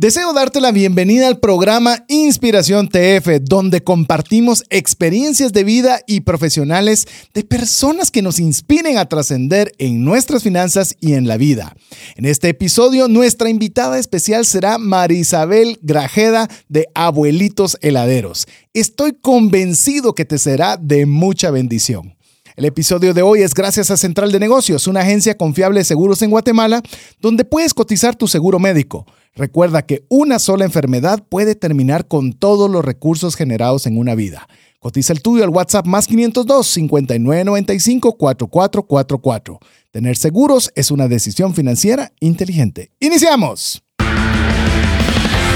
Deseo darte la bienvenida al programa Inspiración TF, donde compartimos experiencias de vida y profesionales de personas que nos inspiren a trascender en nuestras finanzas y en la vida. En este episodio, nuestra invitada especial será Marisabel Grajeda de Abuelitos Heladeros. Estoy convencido que te será de mucha bendición. El episodio de hoy es gracias a Central de Negocios, una agencia confiable de seguros en Guatemala, donde puedes cotizar tu seguro médico. Recuerda que una sola enfermedad puede terminar con todos los recursos generados en una vida. Cotiza el tuyo al WhatsApp más 502 5995 4444. Tener seguros es una decisión financiera inteligente. ¡Iniciamos!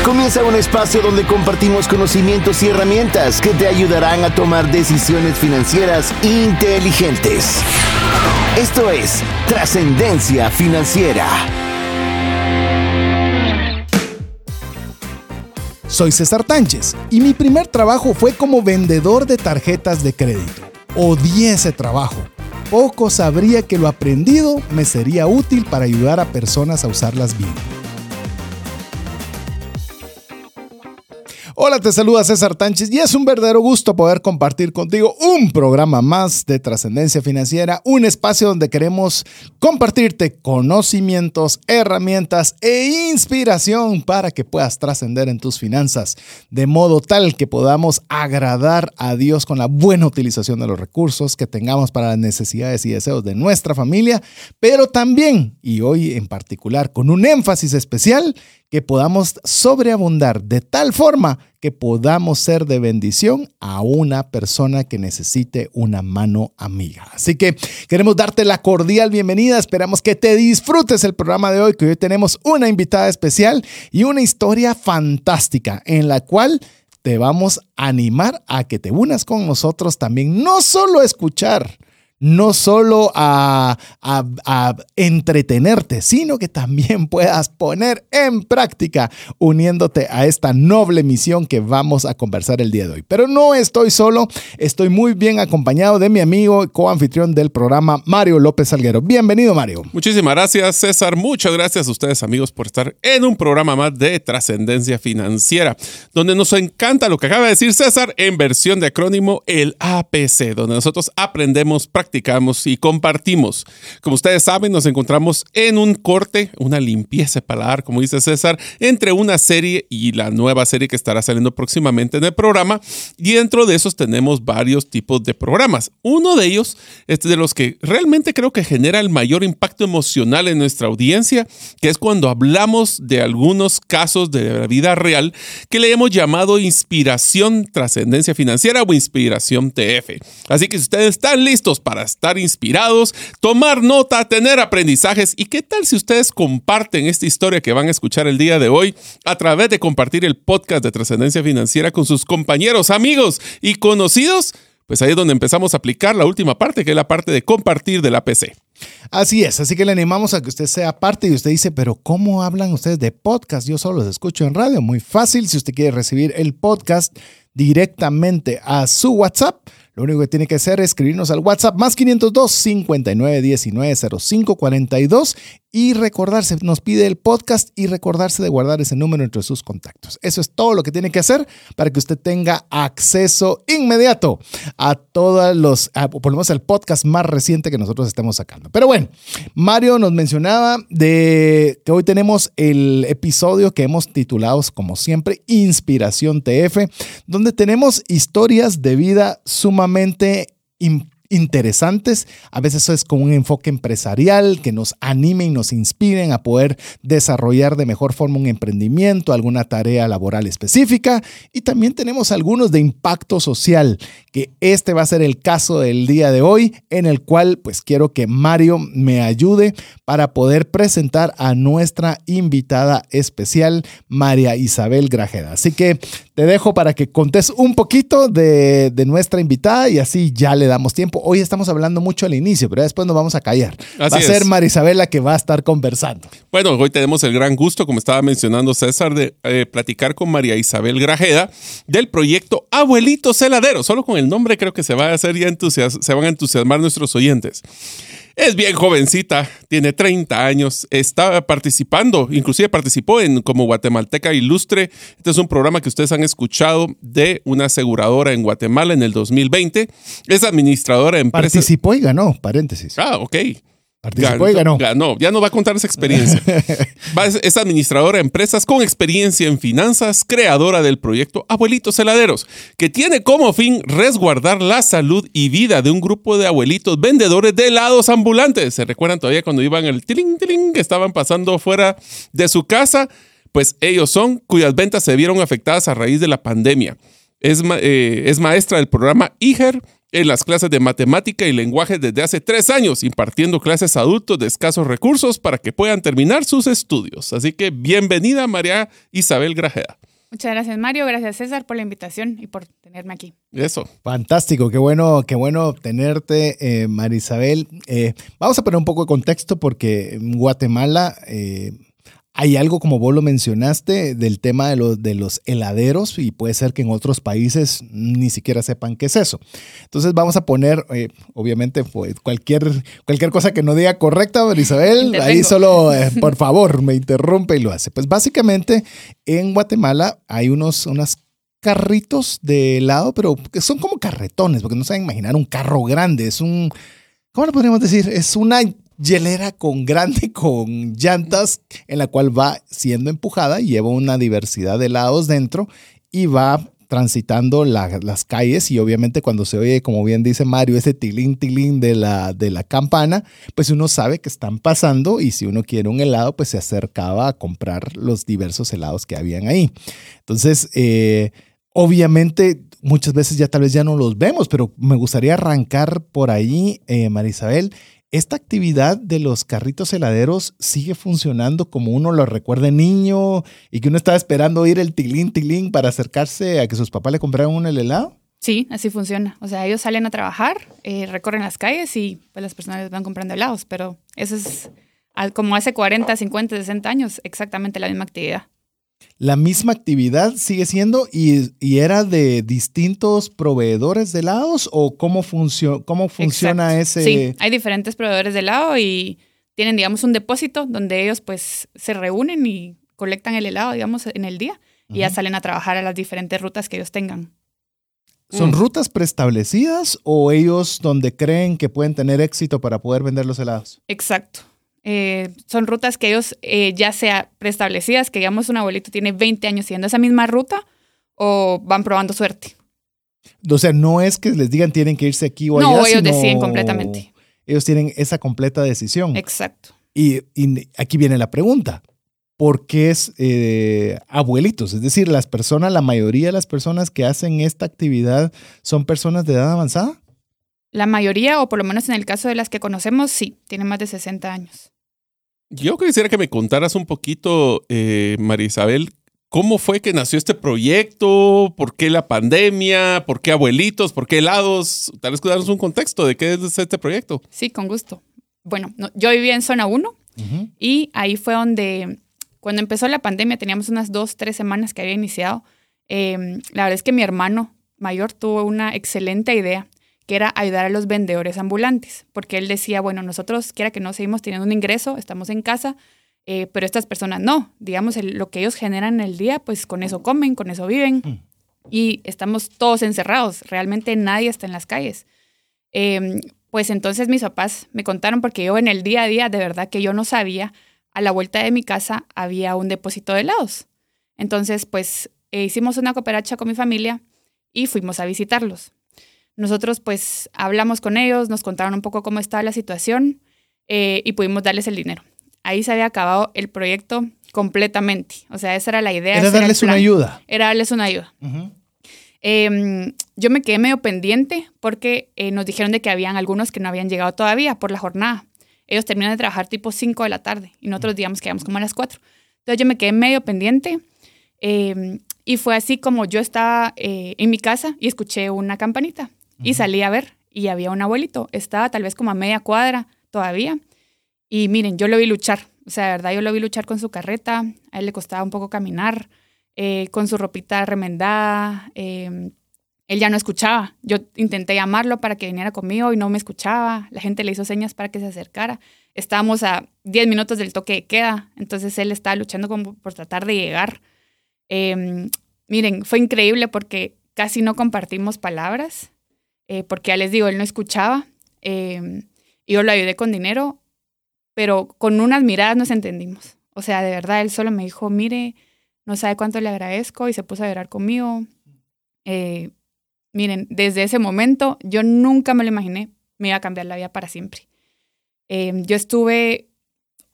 Comienza un espacio donde compartimos conocimientos y herramientas que te ayudarán a tomar decisiones financieras inteligentes. Esto es Trascendencia Financiera. Soy César Tánchez y mi primer trabajo fue como vendedor de tarjetas de crédito. Odié ese trabajo. Poco sabría que lo aprendido me sería útil para ayudar a personas a usarlas bien. Hola, te saluda César Tánchez y es un verdadero gusto poder compartir contigo un programa más de trascendencia financiera, un espacio donde queremos compartirte conocimientos, herramientas e inspiración para que puedas trascender en tus finanzas, de modo tal que podamos agradar a Dios con la buena utilización de los recursos que tengamos para las necesidades y deseos de nuestra familia, pero también, y hoy en particular con un énfasis especial, que podamos sobreabundar de tal forma que podamos ser de bendición a una persona que necesite una mano amiga. Así que queremos darte la cordial bienvenida. Esperamos que te disfrutes el programa de hoy, que hoy tenemos una invitada especial y una historia fantástica en la cual te vamos a animar a que te unas con nosotros también, no solo a escuchar, no solo a, entretenerte, sino que también puedas poner en práctica uniéndote a esta noble misión que vamos a conversar el día de hoy. Pero no estoy solo, estoy muy bien acompañado de mi amigo y coanfitrión del programa, Mario López Salguero. Bienvenido, Mario. Muchísimas gracias, César. Muchas gracias a ustedes, amigos, por estar en un programa más de trascendencia financiera, donde nos encanta lo que acaba de decir César en versión de acrónimo, el APC, donde nosotros aprendemos prácticamente practicamos y compartimos. Como ustedes saben, nos encontramos en un corte, una limpieza de paladar, como dice César, entre una serie y la nueva serie que estará saliendo próximamente en el programa. Y dentro de esos tenemos varios tipos de programas. Uno de ellos es de los que realmente creo que genera el mayor impacto emocional en nuestra audiencia, que es cuando hablamos de algunos casos de la vida real que le hemos llamado inspiración trascendencia financiera o inspiración TF. Así que si ustedes están listos para estar inspirados, tomar nota, tener aprendizajes. ¿Y qué tal si ustedes comparten esta historia que van a escuchar el día de hoy a través de compartir el podcast de trascendencia financiera con sus compañeros, amigos y conocidos? Pues ahí es donde empezamos a aplicar la última parte, que es la parte de compartir del APC. Así es, así que le animamos a que usted sea parte y usted dice, pero ¿cómo hablan ustedes de podcast? Yo solo los escucho en radio. Muy fácil, si usted quiere recibir el podcast directamente a su WhatsApp, lo único que tiene que hacer es escribirnos al WhatsApp más 502 59 19 05 42 y recordarse, nos pide el podcast y recordarse de guardar ese número entre sus contactos. Eso es todo lo que tiene que hacer para que usted tenga acceso inmediato a todos los, por lo menos el podcast más reciente que nosotros estemos sacando. Pero bueno, Mario nos mencionaba de que hoy tenemos el episodio que hemos titulado, como siempre, Inspiración TF, donde tenemos historias de vida sumamente importantes interesantes. A veces es con un enfoque empresarial que nos anime y nos inspiren a poder desarrollar de mejor forma un emprendimiento, alguna tarea laboral específica. Y también tenemos algunos de impacto social, que este va a ser el caso del día de hoy, en el cual pues quiero que Mario me ayude para poder presentar a nuestra invitada especial, María Isabel Grajeda. Así que te dejo para que contes un poquito de, de nuestra invitada y así ya le damos tiempo hoy estamos hablando mucho al inicio, pero después nos vamos a callar. va a ser Marisabela que va a estar conversando. Bueno, hoy tenemos el gran gusto, como estaba mencionando César, de eh, platicar con María Isabel Grajeda del proyecto Abuelito Celadero. Solo con el nombre creo que se va a hacer ya se van a entusiasmar nuestros oyentes. Es bien jovencita, tiene 30 años, está participando, inclusive participó en como Guatemalteca Ilustre. Este es un programa que ustedes han escuchado de una aseguradora en Guatemala en el 2020. Es administradora de empresas. Participó y ganó, paréntesis. Ah, ok. Participó y ganó. Ganó. Ya no va a contar esa experiencia. Va- es- es administradora de empresas con experiencia en finanzas, creadora del proyecto Abuelitos Heladeros, que tiene como fin resguardar la salud y vida de un grupo de abuelitos vendedores de helados ambulantes. ¿Se recuerdan todavía cuando iban el tiling, tiling, que estaban pasando fuera de su casa? Pues ellos son cuyas ventas se vieron afectadas a raíz de la pandemia. Es, eh, es maestra del programa IGER en las clases de matemática y lenguaje desde hace tres años, impartiendo clases a adultos de escasos recursos para que puedan terminar sus estudios. Así que bienvenida María Isabel Grajeda. Muchas gracias, Mario. Gracias, César, por la invitación y por tenerme aquí. Eso. Fantástico, qué bueno, qué bueno tenerte, eh, Marisabel. Eh, vamos a poner un poco de contexto porque en Guatemala eh, hay algo, como vos lo mencionaste, del tema de los, de los heladeros y puede ser que en otros países ni siquiera sepan qué es eso. Entonces vamos a poner, eh, obviamente, pues, cualquier, cualquier cosa que no diga correcta, Marisabel, ahí solo, eh, por favor, me interrumpe y lo hace. Pues básicamente en Guatemala hay unos, unas carritos de helado, pero que son como carretones, porque no saben imaginar un carro grande, es un, ¿cómo le podríamos decir? Es una hielera con grande, con llantas, en la cual va siendo empujada, lleva una diversidad de helados dentro y va transitando la- las calles y obviamente cuando se oye, como bien dice Mario, ese tilín, tilín de la, de la campana, pues uno sabe que están pasando y si uno quiere un helado, pues se acercaba a comprar los diversos helados que habían ahí. Entonces, eh, obviamente, muchas veces ya tal vez ya no los vemos, pero me gustaría arrancar por ahí, eh, Marisabel. ¿Esta actividad de los carritos heladeros sigue funcionando como uno lo recuerda niño y que uno estaba esperando oír el tilín, tilín para acercarse a que sus papás le compraran un helado? Sí, así funciona. O sea, ellos salen a trabajar, eh, recorren las calles y pues las personas les van comprando helados, pero eso es como hace 40, 50, 60 años, exactamente la misma actividad. La misma actividad sigue siendo y, y era de distintos proveedores de helados o cómo, funcio- cómo funciona Exacto. ese... Sí, hay diferentes proveedores de helado y tienen, digamos, un depósito donde ellos pues se reúnen y colectan el helado, digamos, en el día y ya salen a trabajar a las diferentes rutas que ellos tengan. ¿Son Mm. rutas preestablecidas o ellos donde creen que pueden tener éxito para poder vender los helados? Exacto. Eh, son rutas que ellos eh, ya sea preestablecidas, que digamos un abuelito tiene 20 años siguiendo esa misma ruta o van probando suerte. O sea, no es que les digan tienen que irse aquí o allá. No, ellos sino deciden completamente. Ellos tienen esa completa decisión. Exacto. Y, y aquí viene la pregunta. ¿Por qué es eh, abuelitos? Es decir, las personas, la mayoría de las personas que hacen esta actividad son personas de edad avanzada. La mayoría, o por lo menos en el caso de las que conocemos, sí, tienen más de 60 años. Yo quisiera que me contaras un poquito, eh, María Isabel, cómo fue que nació este proyecto, por qué la pandemia, por qué abuelitos, por qué helados. Tal vez darnos un contexto de qué es este proyecto. Sí, con gusto. Bueno, no- yo vivía en zona 1 Ujú. y ahí fue donde, cuando empezó la pandemia, teníamos unas dos, tres semanas que había iniciado. Eh, la verdad es que mi hermano mayor tuvo una excelente idea, que era ayudar a los vendedores ambulantes, porque él decía, bueno, nosotros, quiera que no, seguimos teniendo un ingreso, estamos en casa, eh, pero estas personas no, digamos, el- lo que ellos generan en el día, pues con eso comen, con eso viven, Mm. y estamos todos encerrados, realmente nadie está en las calles. Eh, pues entonces mis papás me contaron, porque yo en el día a día, de verdad que yo no sabía, a la vuelta de mi casa había un depósito de helados. Entonces, pues eh, hicimos una cooperacha con mi familia y fuimos a visitarlos. Nosotros pues hablamos con ellos, nos contaron un poco cómo estaba la situación eh, y pudimos darles el dinero. Ahí se había acabado el proyecto completamente. O sea, esa era la idea. Era darles una ayuda. Era darles una ayuda. Eh, yo me quedé medio pendiente porque eh, nos dijeron de que habían algunos que no habían llegado todavía por la jornada. Ellos terminan de trabajar tipo 5 de la tarde y nosotros, digamos, quedamos como a las 4. Entonces yo me quedé medio pendiente eh, y fue así como yo estaba eh, en mi casa y escuché una campanita y salí a ver y había un abuelito. Estaba tal vez como a media cuadra todavía. Y miren, yo lo vi luchar. O sea, de verdad, yo lo vi luchar con su carreta. A él le costaba un poco caminar, eh, con su ropita remendada. eh, él ya no escuchaba. Yo intenté llamarlo para que viniera conmigo y no me escuchaba. La gente le hizo señas para que se acercara. Estábamos a 10 minutos del toque de queda, entonces él estaba luchando como por tratar de llegar. Em, miren, fue increíble porque casi no compartimos palabras, eh, porque ya les digo, él no escuchaba. Em, yo lo ayudé con dinero, pero con unas miradas nos entendimos. O sea, de verdad, él solo me dijo, mire, no sabe cuánto le agradezco y se puso a llorar conmigo. Eh, miren, desde ese momento yo nunca me lo imaginé, me iba a cambiar la vida para siempre. Em, yo estuve,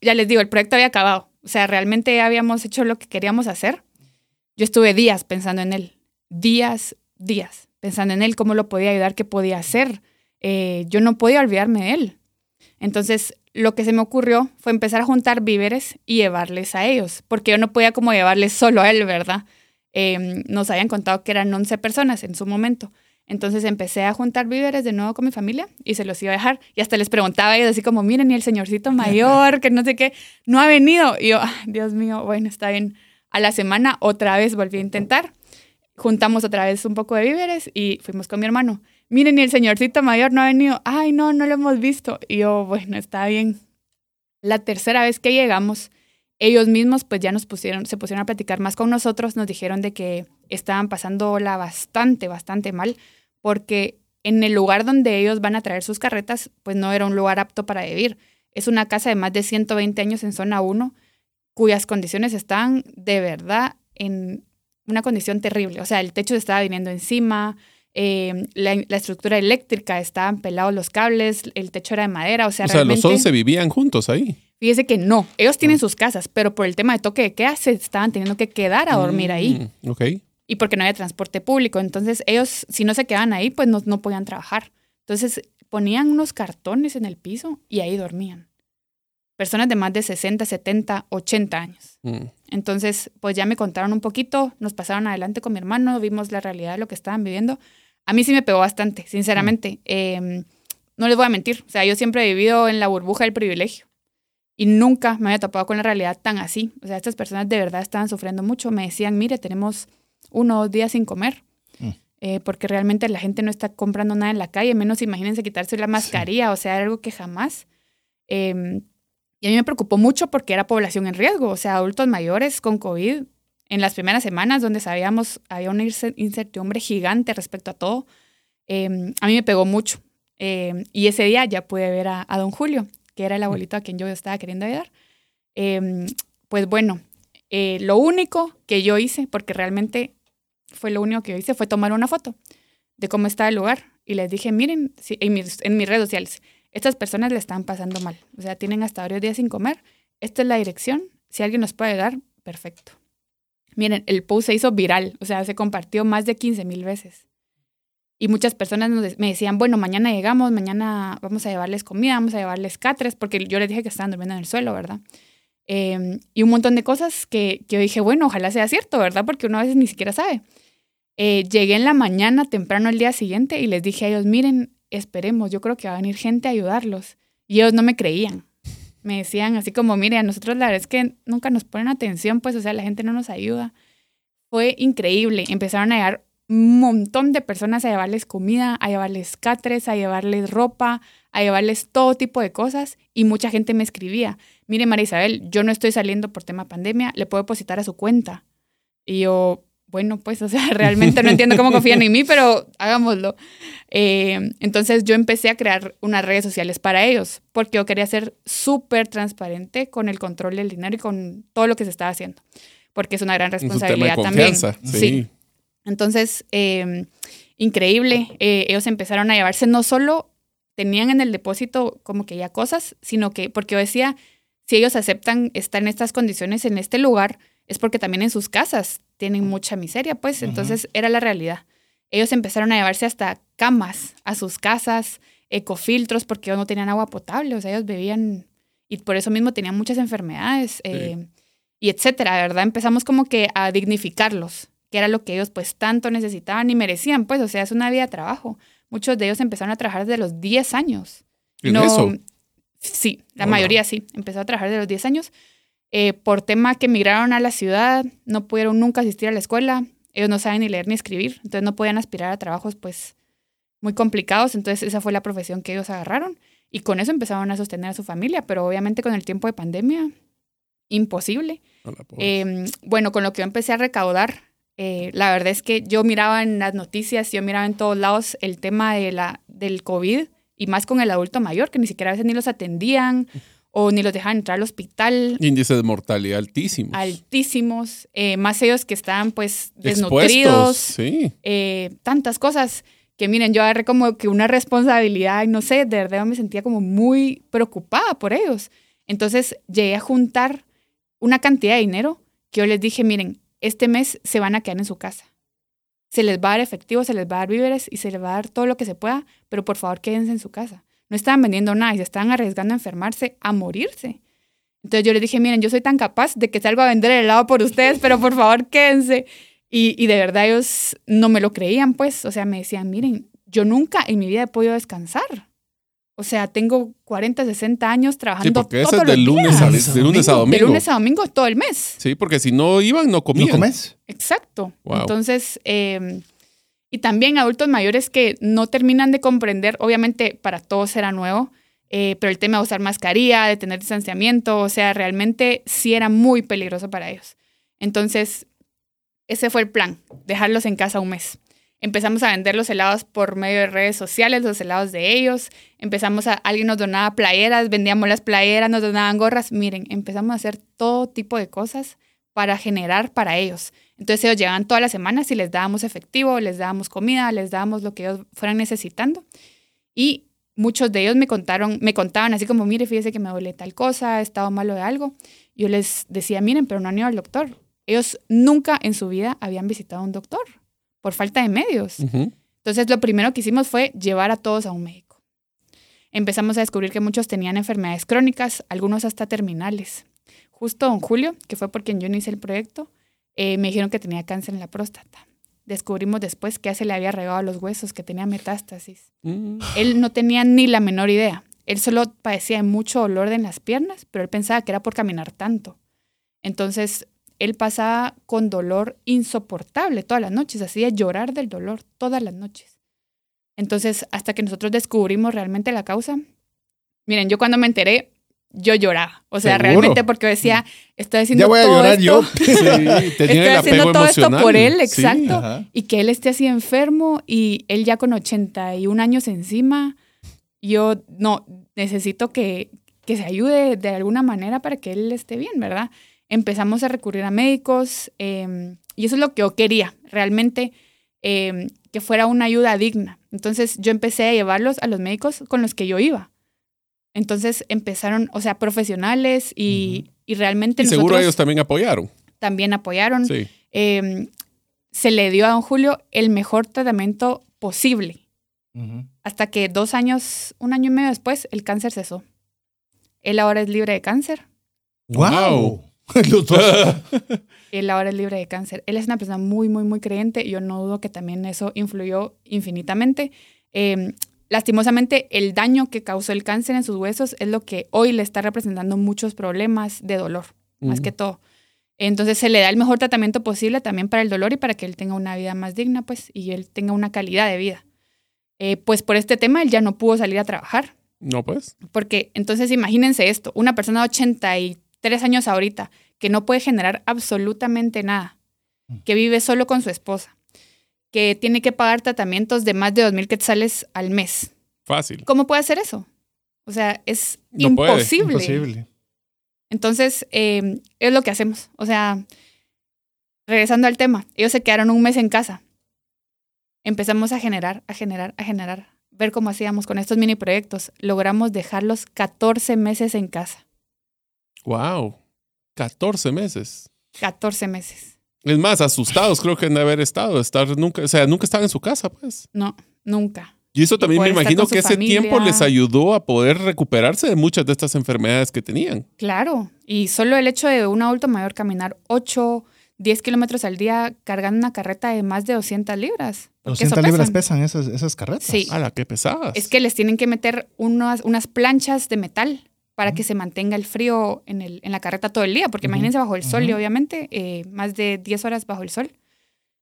ya les digo, el proyecto había acabado, o sea, realmente habíamos hecho lo que queríamos hacer. Yo estuve días pensando en él, días, días, pensando en él, cómo lo podía ayudar, qué podía hacer. Eh, yo no podía olvidarme de él. Entonces, lo que se me ocurrió fue empezar a juntar víveres y llevarles a ellos, porque yo no podía como llevarles solo a él, ¿verdad? Em, nos habían contado que eran 11 personas en su momento. Entonces empecé a juntar víveres de nuevo con mi familia y se los iba a dejar. Y hasta les preguntaba a ellos así como, miren, y el señorcito mayor, que no sé qué, no ha venido. Y yo, Dios mío, bueno, está bien. A la semana otra vez volví a intentar. Juntamos otra vez un poco de víveres y fuimos con mi hermano. Miren, y el señorcito mayor no ha venido. Ay, no, no lo hemos visto. Y yo, bueno, está bien. La tercera vez que llegamos, ellos mismos pues ya nos pusieron, se pusieron a platicar más con nosotros, nos dijeron de que estaban pasándola bastante, bastante mal, porque en el lugar donde ellos van a traer sus carretas, pues no era un lugar apto para vivir. Es una casa de más de 120 años en zona 1, cuyas condiciones están de verdad en una condición terrible. O sea, el techo estaba viniendo encima, eh, la, estructura eléctrica estaban pelados los cables, el techo era de madera. O sea, o sea los 11 vivían juntos ahí. Fíjese que no, ellos tienen ah. sus casas, pero por el tema de toque de queda se estaban teniendo que quedar a dormir ahí. Mm, ok. Y porque no había transporte público. Entonces ellos, si no se quedaban ahí, pues no, no podían trabajar. Entonces ponían unos cartones en el piso y ahí dormían. Personas de más de 60, 70, 80 años. Mm. Entonces, pues ya me contaron un poquito, nos pasaron adelante con mi hermano, vimos la realidad de lo que estaban viviendo. A mí sí me pegó bastante, sinceramente. Mm. Em, no les voy a mentir, o sea, yo siempre he vivido en la burbuja del privilegio y nunca me había topado con la realidad tan así. O sea, estas personas de verdad estaban sufriendo mucho. Me decían, mire, tenemos uno o dos días sin comer. Mm. Eh, porque realmente la gente no está comprando nada en la calle, menos imagínense quitarse la mascarilla, o sea, algo que jamás. Em, y a mí me preocupó mucho porque era población en riesgo, o sea, adultos mayores con COVID. En las primeras semanas, donde sabíamos había una incertidumbre gigante respecto a todo, em, a mí me pegó mucho. Em, y ese día ya pude ver a, don Julio que era el abuelito a quien yo estaba queriendo ayudar. Em, pues bueno, eh, lo único que yo hice, porque realmente fue lo único que yo hice, fue tomar una foto de cómo estaba el lugar y les dije, miren, en, mis, en mis redes sociales, estas personas le están pasando mal, o sea, tienen hasta varios días sin comer, esta es la dirección, si alguien nos puede ayudar, perfecto. Miren, el post se hizo viral, o sea, se compartió más de 15 mil veces. Y muchas personas me decían, bueno, mañana llegamos, mañana vamos a llevarles comida, vamos a llevarles catres, porque yo les dije que estaban durmiendo en el suelo, ¿verdad? Em, y un montón de cosas que, que, yo dije, bueno, ojalá sea cierto, ¿verdad? Porque uno a veces ni siquiera sabe. Eh, llegué en la mañana, temprano el día siguiente, y les dije a ellos, miren, esperemos, yo creo que va a venir gente a ayudarlos. Y ellos no me creían. Me decían así como, mire, a nosotros la verdad es que nunca nos ponen atención, pues, o sea, la gente no nos ayuda. Fue increíble. Empezaron a llegar un montón de personas a llevarles comida, a llevarles catres, a llevarles ropa, a llevarles todo tipo de cosas y mucha gente me escribía, mire María Isabel, yo no estoy saliendo por tema pandemia, le puedo depositar a su cuenta. Y yo, bueno, pues, o sea, realmente no entiendo cómo confían en mí, pero hagámoslo. Eh, entonces yo empecé a crear unas redes sociales para ellos, porque yo quería ser súper transparente con el control del dinero y con todo lo que se estaba haciendo, porque es una gran responsabilidad también. sí. sí. Entonces, em, increíble, eh, ellos empezaron a llevarse, no solo tenían en el depósito como que ya cosas, sino que, porque yo decía, si ellos aceptan estar en estas condiciones en este lugar, es porque también en sus casas tienen mucha miseria, pues entonces era la realidad. Ellos empezaron a llevarse hasta camas a sus casas, ecofiltros, porque ellos no tenían agua potable, o sea, ellos bebían y por eso mismo tenían muchas enfermedades eh, y etcétera, ¿verdad? Empezamos como que a dignificarlos que era lo que ellos pues tanto necesitaban y merecían, pues, o sea, es una vida de trabajo. Muchos de ellos empezaron a trabajar desde los 10 años. ¿En eso? Sí, la mayoría sí, empezó a trabajar desde los 10 años. Eh, por tema que emigraron a la ciudad, no pudieron nunca asistir a la escuela, Ellos no saben ni leer ni escribir, entonces no podían aspirar a trabajos pues muy complicados, entonces esa fue la profesión que ellos agarraron y con eso empezaron a sostener a su familia, pero obviamente con el tiempo de pandemia, imposible. Eh, bueno, con lo que yo empecé a recaudar, eh, la verdad es que yo miraba en las noticias, yo miraba en todos lados el tema de la, del COVID y más con el adulto mayor, que ni siquiera a veces ni los atendían o ni los dejaban entrar al hospital. Índice de mortalidad altísimos. Altísimos. Eh, más ellos que estaban pues desnutridos. sí. Eh, tantas cosas que miren, yo agarré como que una responsabilidad y no sé, de verdad me sentía como muy preocupada por ellos. Entonces llegué a juntar una cantidad de dinero que yo les dije, miren, este mes se van a quedar en su casa. Se les va a dar efectivo, se les va a dar víveres y se les va a dar todo lo que se pueda, pero por favor quédense en su casa. No estaban vendiendo nada y se estaban arriesgando a enfermarse, a morirse. Entonces yo les dije, miren, yo soy tan capaz de que salgo a vender el helado por ustedes, pero por favor quédense. Y, y de verdad ellos no me lo creían, pues. O sea, me decían, miren, yo nunca en mi vida he podido descansar. O sea, tengo 40, 60 años trabajando. Sí, porque eso es de lunes, a, de lunes a domingo. De lunes a domingo todo el mes. Sí, porque si no iban, no comían. ¿No comes? Exacto. Entonces, eh, y también adultos mayores que no terminan de comprender, obviamente para todos era nuevo, eh, pero el tema de usar mascarilla, de tener distanciamiento, o sea, realmente sí era muy peligroso para ellos. Entonces, ese fue el plan, dejarlos en casa un mes. Empezamos a vender los helados por medio de redes sociales, los helados de ellos. Empezamos a, alguien nos donaba playeras, vendíamos las playeras, nos donaban gorras. Miren, empezamos a hacer todo tipo de cosas para generar para ellos. Entonces ellos llegaban todas las semanas y les dábamos efectivo, les dábamos comida, les dábamos lo que ellos fueran necesitando. Y muchos de ellos me contaron, me contaban así como, mire, fíjese que me duele tal cosa, he estado malo de algo. Yo les decía, miren, pero no han ido al doctor. Ellos nunca en su vida habían visitado a un doctor por falta de medios. Entonces, lo primero que hicimos fue llevar a todos a un médico. Empezamos a descubrir que muchos tenían enfermedades crónicas, algunos hasta terminales. Justo don Julio, que fue por quien yo hice el proyecto, eh, me dijeron que tenía cáncer en la próstata. Descubrimos después que ya se le había regado los huesos, que tenía metástasis. Mm. Él no tenía ni la menor idea. Él solo padecía de mucho dolor en las piernas, pero él pensaba que era por caminar tanto. Entonces, él pasaba con dolor insoportable todas las noches, hacía llorar del dolor todas las noches. Entonces, hasta que nosotros descubrimos realmente la causa, miren, yo cuando me enteré, yo lloraba. O sea, realmente porque decía, estoy haciendo ya voy a todo llorar esto, yo. estoy haciendo todo esto por él, exacto. y que él esté así enfermo y él ya con 81 años encima, yo no, necesito que, que se ayude de alguna manera para que él esté bien, ¿verdad? empezamos a recurrir a médicos em, y eso es lo que yo quería, realmente em, que fuera una ayuda digna. Entonces yo empecé a llevarlos a los médicos con los que yo iba. Entonces empezaron, o sea, profesionales y, y realmente... Y seguro ellos también apoyaron. También apoyaron. Em, se le dio a don Julio el mejor tratamiento posible. Hasta que dos años, un año y medio después, el cáncer cesó. Él ahora es libre de cáncer. ¡Wow! Él ahora es libre de cáncer. Él es una persona muy, muy, muy creyente yo no dudo que también eso influyó infinitamente. Em, lastimosamente, el daño que causó el cáncer en sus huesos es lo que hoy le está representando muchos problemas de dolor, más que todo. Entonces se le da el mejor tratamiento posible también para el dolor y para que él tenga una vida más digna, pues, y él tenga una calidad de vida. Eh, pues por este tema él ya no pudo salir a trabajar. No, pues. Porque entonces imagínense esto, una persona de 83 tres años ahorita, que no puede generar absolutamente nada, mm. que vive solo con su esposa, que tiene que pagar tratamientos de más de dos mil quetzales al mes. Fácil. ¿Cómo puede hacer eso? O sea, es imposible. imposible. Entonces, eh, es lo que hacemos. O sea, regresando al tema, ellos se quedaron un mes en casa. Empezamos a generar, a generar, a generar, ver cómo hacíamos con estos mini proyectos. Logramos dejarlos 14 meses en casa. Wow, 14 meses. 14 meses. Es más, asustados creo que de haber estado, estar nunca, o sea, nunca estaban en su casa, pues. No, nunca. Y eso también me imagino que ese tiempo les ayudó a poder recuperarse de muchas de estas enfermedades que tenían. Claro, y solo el hecho de un adulto mayor caminar 8, 10 kilómetros al día cargando una carreta de más de 200 libras. 200 libras pesan esas, esas carretas. Sí. A la que pesadas. Es que les tienen que meter unas, unas planchas de metal para que se mantenga el frío en, el, en la carreta todo el día, porque imagínense bajo el sol y obviamente eh, más de 10 horas bajo el sol.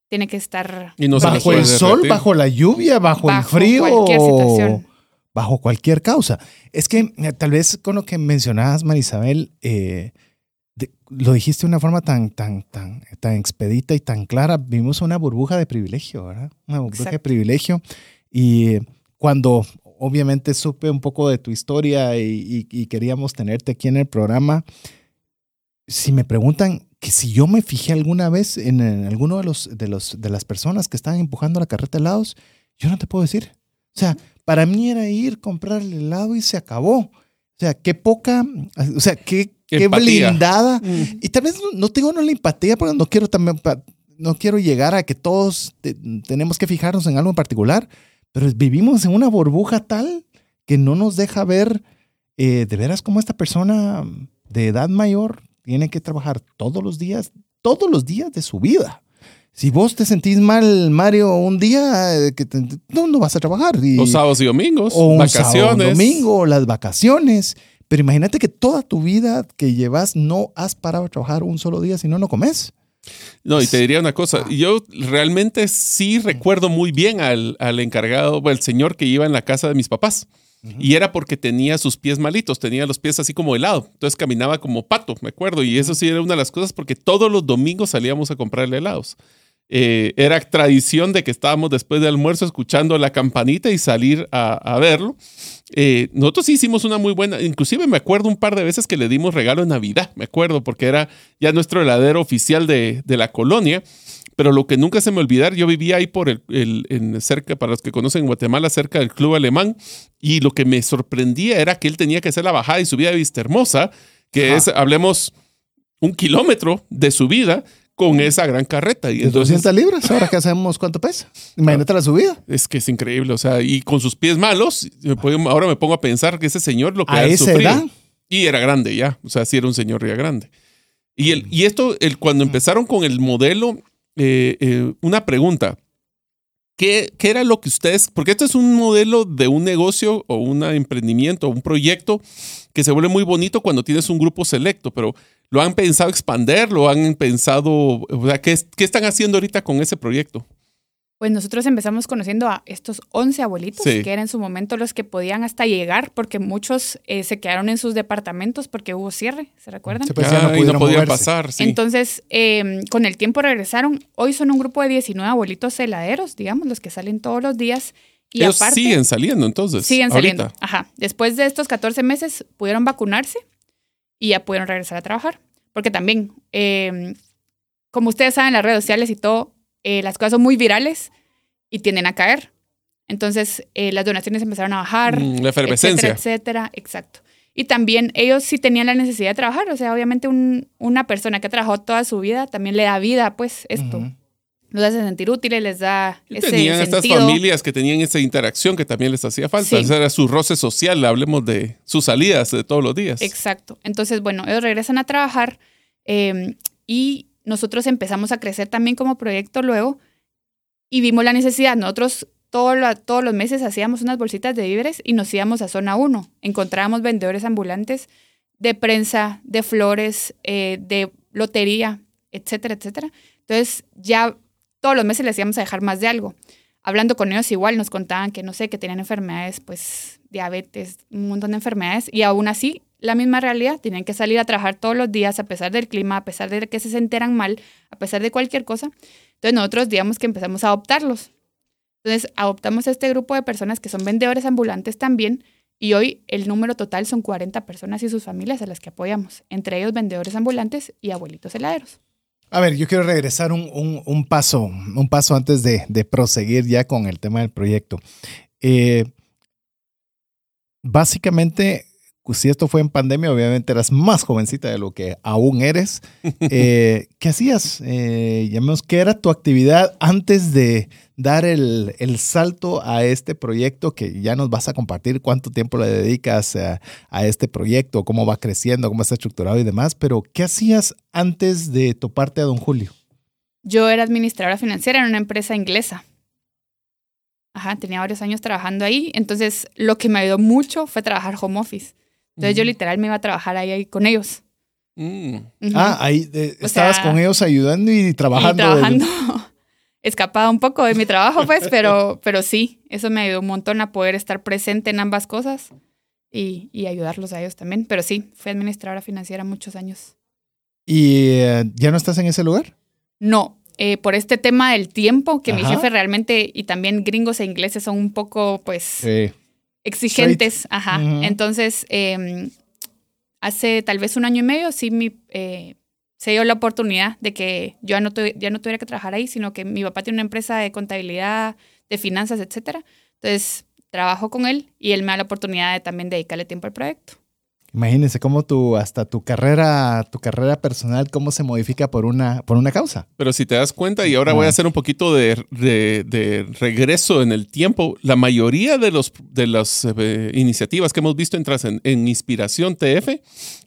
tiene que estar Y no bajo el sol, derretir. bajo la lluvia, bajo, el frío, cualquier o situación. bajo cualquier causa. Es que tal vez con lo que mencionabas, Marisabel, eh, de- lo dijiste de una forma tan, tan, tan, tan expedita y tan clara. Vimos una burbuja de privilegio, ¿verdad? Una burbuja de privilegio. Y cuando obviamente supe un poco de tu historia y, y- y queríamos tenerte aquí en el programa, si me preguntan que si yo me fijé alguna vez en, en alguno de los, de los de las personas que estaban empujando la carreta de helados, yo no te puedo decir. O sea, para mí era ir, comprar el helado y se acabó. O sea, qué poca, o sea, qué, qué blindada. Mm. Y tal vez no, no tengo no la empatía porque no quiero también, pa- no quiero llegar a que todos te- tenemos que fijarnos en algo en particular, pero vivimos en una burbuja tal que no nos deja ver eh, de veras cómo esta persona de edad mayor tiene que trabajar todos los días, todos los días de su vida. Si vos te sentís mal, Mario, un día, eh, que te- no, no vas a trabajar. Y, Los sábados y domingos, o un vacaciones. sábado, un domingo, las vacaciones. Pero imagínate que toda tu vida que llevas no has parado de trabajar un solo día, si no, no comes. No, y te diría una cosa, yo realmente sí recuerdo muy bien al, al encargado, el señor que iba en la casa de mis papás. Y era porque tenía sus pies malitos, tenía los pies así como helado. Entonces caminaba como pato, me acuerdo. Y eso sí era una de las cosas porque todos los domingos salíamos a comprarle helados. Eh, era tradición de que estábamos después del almuerzo escuchando la campanita y salir a, a verlo. Eh, nosotros sí hicimos una muy buena, inclusive me acuerdo un par de veces que le dimos regalo en Navidad, me acuerdo, porque era ya nuestro heladero oficial de, de la colonia. Pero lo que nunca se me olvidar, yo vivía ahí por el, el- en cerca, para los que conocen Guatemala, cerca del club alemán, y lo que me sorprendía era que él tenía que hacer la bajada y subida de Vista Hermosa, que Ajá. es, hablemos, un kilómetro de subida con esa gran carreta. Y De entonces 200 libras, ahora que sabemos cuánto pesa. Imagínate la subida. es que es increíble, o sea, y con sus pies malos, ahora me pongo a pensar que ese señor lo que A esa sufrido. edad. Y era grande ya, o sea, sí era un señor ya grande. Y, el, y esto, el, cuando empezaron con el modelo, eh, eh, una pregunta. ¿Qué, ¿Qué era lo que ustedes, porque esto es un modelo de un negocio o un emprendimiento, un proyecto que se vuelve muy bonito cuando tienes un grupo selecto, pero ¿lo han pensado expander? ¿Lo han pensado, o sea, qué, qué están haciendo ahorita con ese proyecto? Pues nosotros empezamos conociendo a estos 11 abuelitos, Sí. que eran en su momento los que podían hasta llegar, porque muchos eh, se quedaron en sus departamentos porque hubo cierre, ¿se recuerdan? Pues ya no moverse. pasar, sí. Entonces, eh, con el tiempo regresaron. Hoy son un grupo de 19 abuelitos heladeros, digamos, los que salen todos los días. Y Ellos aparte, siguen saliendo entonces. siguen saliendo. ahorita. Ajá. Después de estos 14 meses pudieron vacunarse y ya pudieron regresar a trabajar. Porque también, eh, como ustedes saben, las redes sociales y todo, eh, las cosas son muy virales y tienden a caer. Entonces, eh, las donaciones empezaron a bajar. Mm, la efervescencia. Etcétera, etcétera. Exacto. Y también ellos sí tenían la necesidad de trabajar. O sea, obviamente un- una persona que ha trabajado toda su vida también le da vida, pues, esto. Los hace sentir útiles, les da Y ese tenían estas sentido. familias que tenían esa interacción que también les hacía falta. Sí. Ese era su roce social, hablemos de sus salidas de todos los días. Exacto. Entonces, bueno, ellos regresan a trabajar eh, y nosotros empezamos a crecer también como proyecto luego y vimos la necesidad. Nosotros todo lo- todos los meses hacíamos unas bolsitas de víveres y nos íbamos a zona 1. Encontrábamos vendedores ambulantes de prensa, de flores, eh, de lotería, etcétera, etcétera. Entonces, ya todos los meses les íbamos a dejar más de algo. Hablando con ellos igual nos contaban que no sé, que tenían enfermedades, pues diabetes, un montón de enfermedades y aún así la misma realidad, tenían que salir a trabajar todos los días a pesar del clima, a pesar de que se senteran mal, a pesar de cualquier cosa. Entonces nosotros digamos que empezamos a adoptarlos. Entonces adoptamos a este grupo de personas que son vendedores ambulantes también y hoy el número total son 40 personas y sus familias a las que apoyamos, entre ellos vendedores ambulantes y abuelitos heladeros. A ver, yo quiero regresar un, un- paso, un paso antes de, de proseguir ya con el tema del proyecto. Eh, básicamente, si esto fue en pandemia, obviamente eras más jovencita de lo que aún eres. Eh, ¿Qué hacías? Eh, llamemos, ¿qué era tu actividad antes de dar el, el salto a este proyecto que ya nos vas a compartir? ¿Cuánto tiempo le dedicas a, a este proyecto? ¿Cómo va creciendo? ¿Cómo está estructurado y demás? Pero, ¿qué hacías antes de toparte a don Julio? Yo era administradora financiera en una empresa inglesa. Ajá, tenía varios años trabajando ahí. Entonces, lo que me ayudó mucho fue trabajar home office. Entonces, yo literal me iba a trabajar ahí, ahí con ellos. Mm. Ah, ahí eh, estabas sea, con ellos ayudando y Y trabajando. trabajando. escapada un poco de mi trabajo, pues, pero, pero sí, eso me ayudó un montón a poder estar presente en ambas cosas y, y ayudarlos a ellos también. Pero sí, fui administradora financiera muchos años. ¿Y eh, ya no estás en ese lugar? No, eh, por este tema del tiempo, que mi jefe realmente, y también gringos e ingleses son un poco, pues, Sí. Exigentes. Ajá. Entonces, eh, hace tal vez un año y medio, sí mi, eh, se dio la oportunidad de que yo ya no, ya no tuviera que trabajar ahí, sino que mi papá tiene una empresa de contabilidad, de finanzas, etcétera. Entonces, trabajo con él y él me da la oportunidad de también dedicarle tiempo al proyecto. Imagínense cómo tu, hasta tu carrera, tu carrera personal, cómo se modifica por una, por una causa. Pero si te das cuenta, y ahora voy a hacer un poquito de, de- de regreso en el tiempo, la mayoría de, los, de las eh, iniciativas que hemos visto en, en Inspiración TF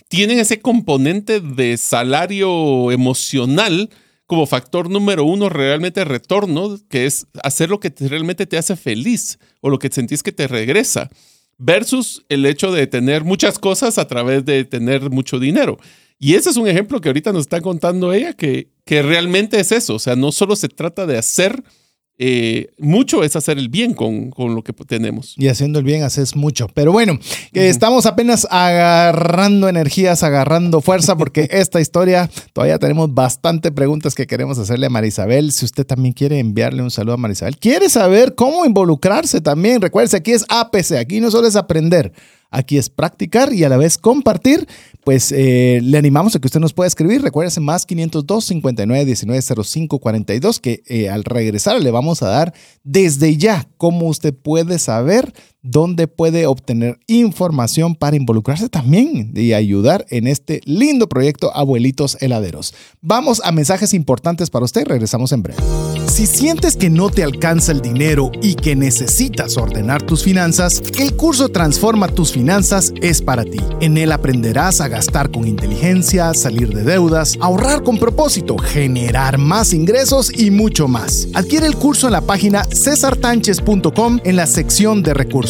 tienen ese componente de salario emocional como factor número uno, realmente retorno, que es hacer lo que te- realmente te hace feliz o lo que sentís que te regresa, versus el hecho de tener muchas cosas a través de tener mucho dinero. Y ese es un ejemplo que ahorita nos está contando ella, que, que realmente es eso. O sea, no solo se trata de hacer eh, mucho, es hacer el bien con, con lo que tenemos. Y haciendo el bien haces mucho. Pero bueno, que estamos apenas agarrando energías, agarrando fuerza, porque esta historia todavía tenemos bastante preguntas que queremos hacerle a Marisabel. Si usted también quiere enviarle un saludo a Marisabel, quiere saber cómo involucrarse también. Recuerde, aquí es APC, aquí no solo es aprender. Aquí es practicar y a la vez compartir. Pues eh, le animamos a que usted nos pueda escribir. Recuérdese más 502 59 19 05 42 que eh, al regresar le vamos a dar desde ya cómo usted puede saber dónde puede obtener información para involucrarse también y ayudar en este lindo proyecto Abuelitos Heladeros. Vamos a mensajes importantes para usted regresamos en breve. Si sientes que no te alcanza el dinero y que necesitas ordenar tus finanzas, el curso Transforma tus finanzas es para ti. En él aprenderás a gastar con inteligencia, salir de deudas, ahorrar con propósito, generar más ingresos y mucho más. Adquiere el curso en la página cesartanches.com en la sección de recursos.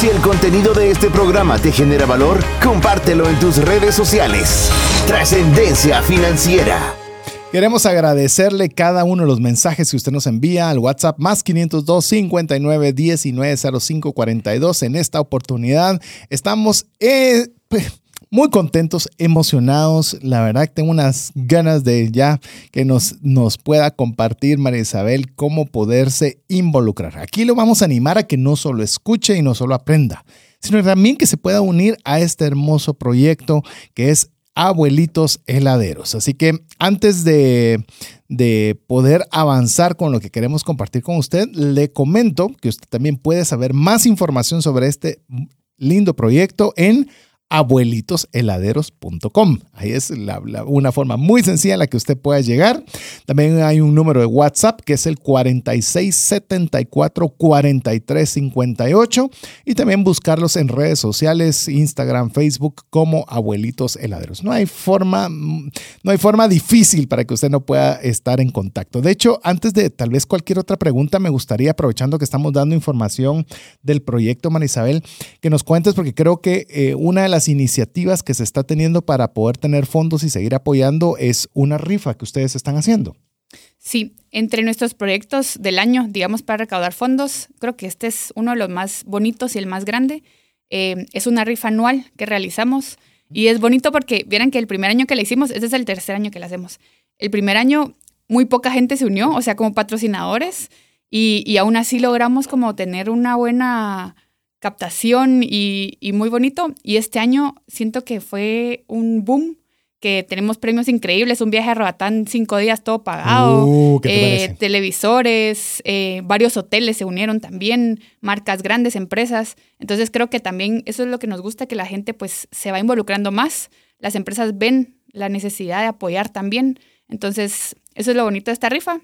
Si el contenido de este programa te genera valor, compártelo en tus redes sociales. Trascendencia financiera. Queremos agradecerle cada uno de los mensajes que usted nos envía al WhatsApp más 502 59 19 05 42. En esta oportunidad estamos eh, muy contentos, emocionados. La verdad tengo unas ganas de ya que nos, nos pueda compartir María Isabel cómo poderse involucrar. Aquí lo vamos a animar a que no solo escuche y no solo aprenda, sino también que se pueda unir a este hermoso proyecto que es abuelitos heladeros. Así que antes de, de, poder avanzar con lo que queremos compartir con usted, le comento que usted también puede saber más información sobre este lindo proyecto en abuelitosheladeros.com. Ahí es la, una forma muy sencilla en la que usted pueda llegar. También hay un número de WhatsApp que es el 4674 4358 y también buscarlos en redes sociales, Instagram, Facebook como Abuelitos Heladeros. No hay forma, no hay forma difícil para que usted no pueda estar en contacto. De hecho, antes de tal vez cualquier otra pregunta, me gustaría, aprovechando que estamos dando información del proyecto Marisabel, que nos cuentes, porque creo que eh, una de las iniciativas que se está teniendo para poder tener fondos y seguir apoyando es una rifa que ustedes están haciendo. Sí, entre nuestros proyectos del año, digamos, para recaudar fondos, creo que este es uno de los más bonitos y el más grande. Eh, es una rifa anual que realizamos y es bonito porque vieran que el primer año que la hicimos, este es el tercer año que la hacemos. El primer año muy poca gente se unió, o sea, como patrocinadores, y, y aún así logramos como tener una buena captación y, y muy bonito. Y este año siento que fue un boom que tenemos premios increíbles, un viaje a Roatán cinco días todo pagado, Uh, ¿qué te eh, televisores, eh, varios hoteles se unieron también, marcas grandes, empresas. Entonces creo que también eso es lo que nos gusta, que la gente pues se va involucrando más, las empresas ven la necesidad de apoyar también. Entonces eso es lo bonito de esta rifa.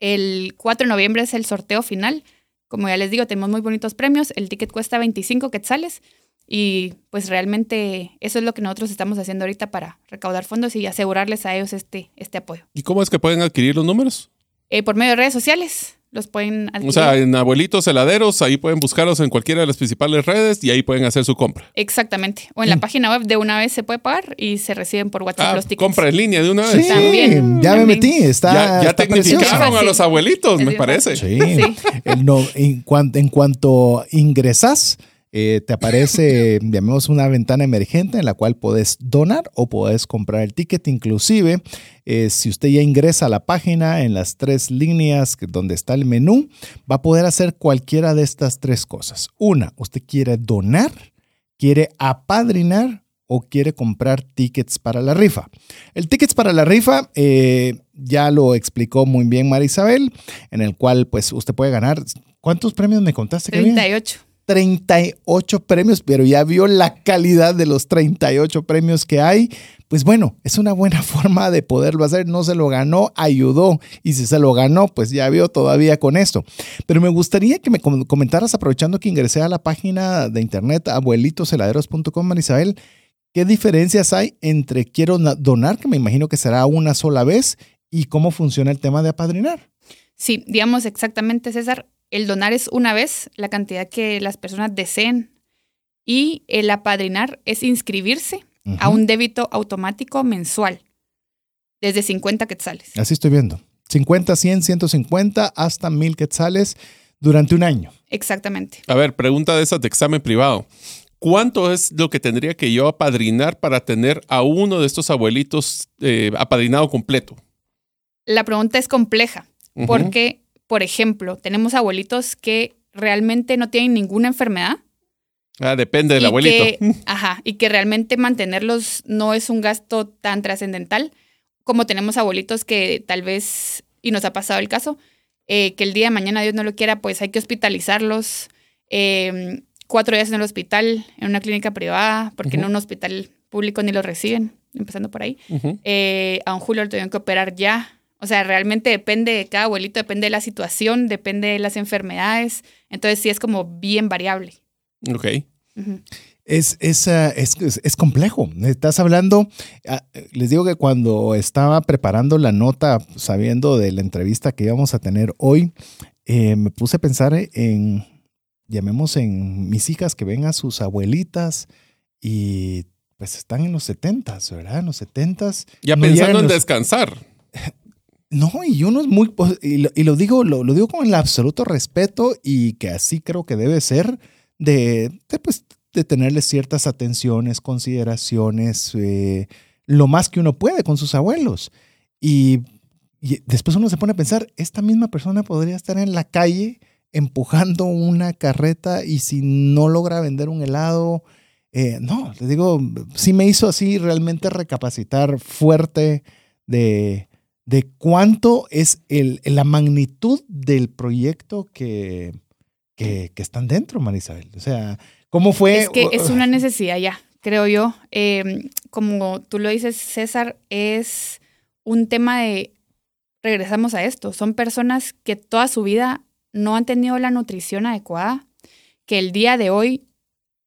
El 4 de noviembre es el sorteo final. Como ya les digo, tenemos muy bonitos premios. El ticket cuesta 25 quetzales. Y pues realmente eso es lo que nosotros estamos haciendo ahorita para recaudar fondos y asegurarles a ellos este, este apoyo. ¿Y cómo es que pueden adquirir los números? Eh, por medio de redes sociales los pueden adquirir. O sea, en Abuelitos Heladeros, ahí pueden buscarlos en cualquiera de las principales redes y ahí pueden hacer su compra. Exactamente. O en la página web de una vez se puede pagar y se reciben por WhatsApp Ah, los tickets. compra en línea de una Sí, vez. También, ya me metí. Está, ya ya está tecnificaron a los abuelitos, me parece. Sí. Sí. El no- en, cuan- en cuanto ingresas, eh, te aparece, llamemos una ventana emergente en la cual puedes donar o puedes comprar el ticket. Inclusive, eh, si usted ya ingresa a la página en las tres líneas donde está el menú, va a poder hacer cualquiera de estas tres cosas. Una, usted quiere donar, quiere apadrinar o quiere comprar tickets para la rifa. El tickets para la rifa eh, ya lo explicó muy bien Marisabel, en el cual pues usted puede ganar. ¿Cuántos premios me contaste que había? 38. 38 premios, pero ya vio la calidad de los 38 premios que hay. Pues bueno, es una buena forma de poderlo hacer. No se lo ganó, ayudó. Y si se lo ganó, pues ya vio todavía con esto. Pero me gustaría que me com- comentaras, aprovechando que ingresé a la página de internet abuelitosheladeros.com, Marisabel, ¿qué diferencias hay entre quiero na- donar, que me imagino que será una sola vez, y cómo funciona el tema de apadrinar? Sí, digamos exactamente, César. El donar es una vez la cantidad que las personas deseen y el apadrinar es inscribirse a un débito automático mensual desde 50 quetzales. Así estoy viendo. 50, 100, 150, hasta 1000 quetzales durante un año. Exactamente. A ver, pregunta de esas de examen privado. ¿Cuánto es lo que tendría que yo apadrinar para tener a uno de estos abuelitos eh, apadrinado completo? La pregunta es compleja porque, por ejemplo, tenemos abuelitos que realmente no tienen ninguna enfermedad. Ah, depende del abuelito. Que, ajá, y que realmente mantenerlos no es un gasto tan trascendental como tenemos abuelitos que tal vez, y nos ha pasado el caso, eh, que el día de mañana Dios no lo quiera, pues hay que hospitalizarlos eh, cuatro días en el hospital, en una clínica privada, porque en un hospital público ni los reciben, empezando por ahí. Eh, a un Julio lo tuvieron que operar ya. O sea, realmente depende de cada abuelito, depende de la situación, depende de las enfermedades. Entonces sí es como bien variable. Ok. Es, es, ah, es, es- es complejo. Estás hablando, ah, les digo que cuando estaba preparando la nota, sabiendo de la entrevista que íbamos a tener hoy, eh, me puse a pensar en, llamemos en mis hijas que ven a sus abuelitas y pues están en los 70, ¿verdad? En los 70. Ya no pensando en los- descansar. No, y uno es muy, pos- y lo, y lo digo, lo, digo con el absoluto respeto y que así creo que debe ser de, pues, de tenerles ciertas atenciones, consideraciones, eh, lo más que uno puede con sus abuelos. Y, y después uno se pone a pensar, esta misma persona podría estar en la calle empujando una carreta y si no logra vender un helado, eh, no, les digo, sí me hizo así realmente recapacitar fuerte de de cuánto es el, la magnitud del proyecto que, que, que están dentro, Marisabel. O sea, ¿cómo fue? Es que es una necesidad ya, creo yo. Eh, como tú lo dices, César, es un tema de, regresamos a esto, son personas que toda su vida no han tenido la nutrición adecuada, que el día de hoy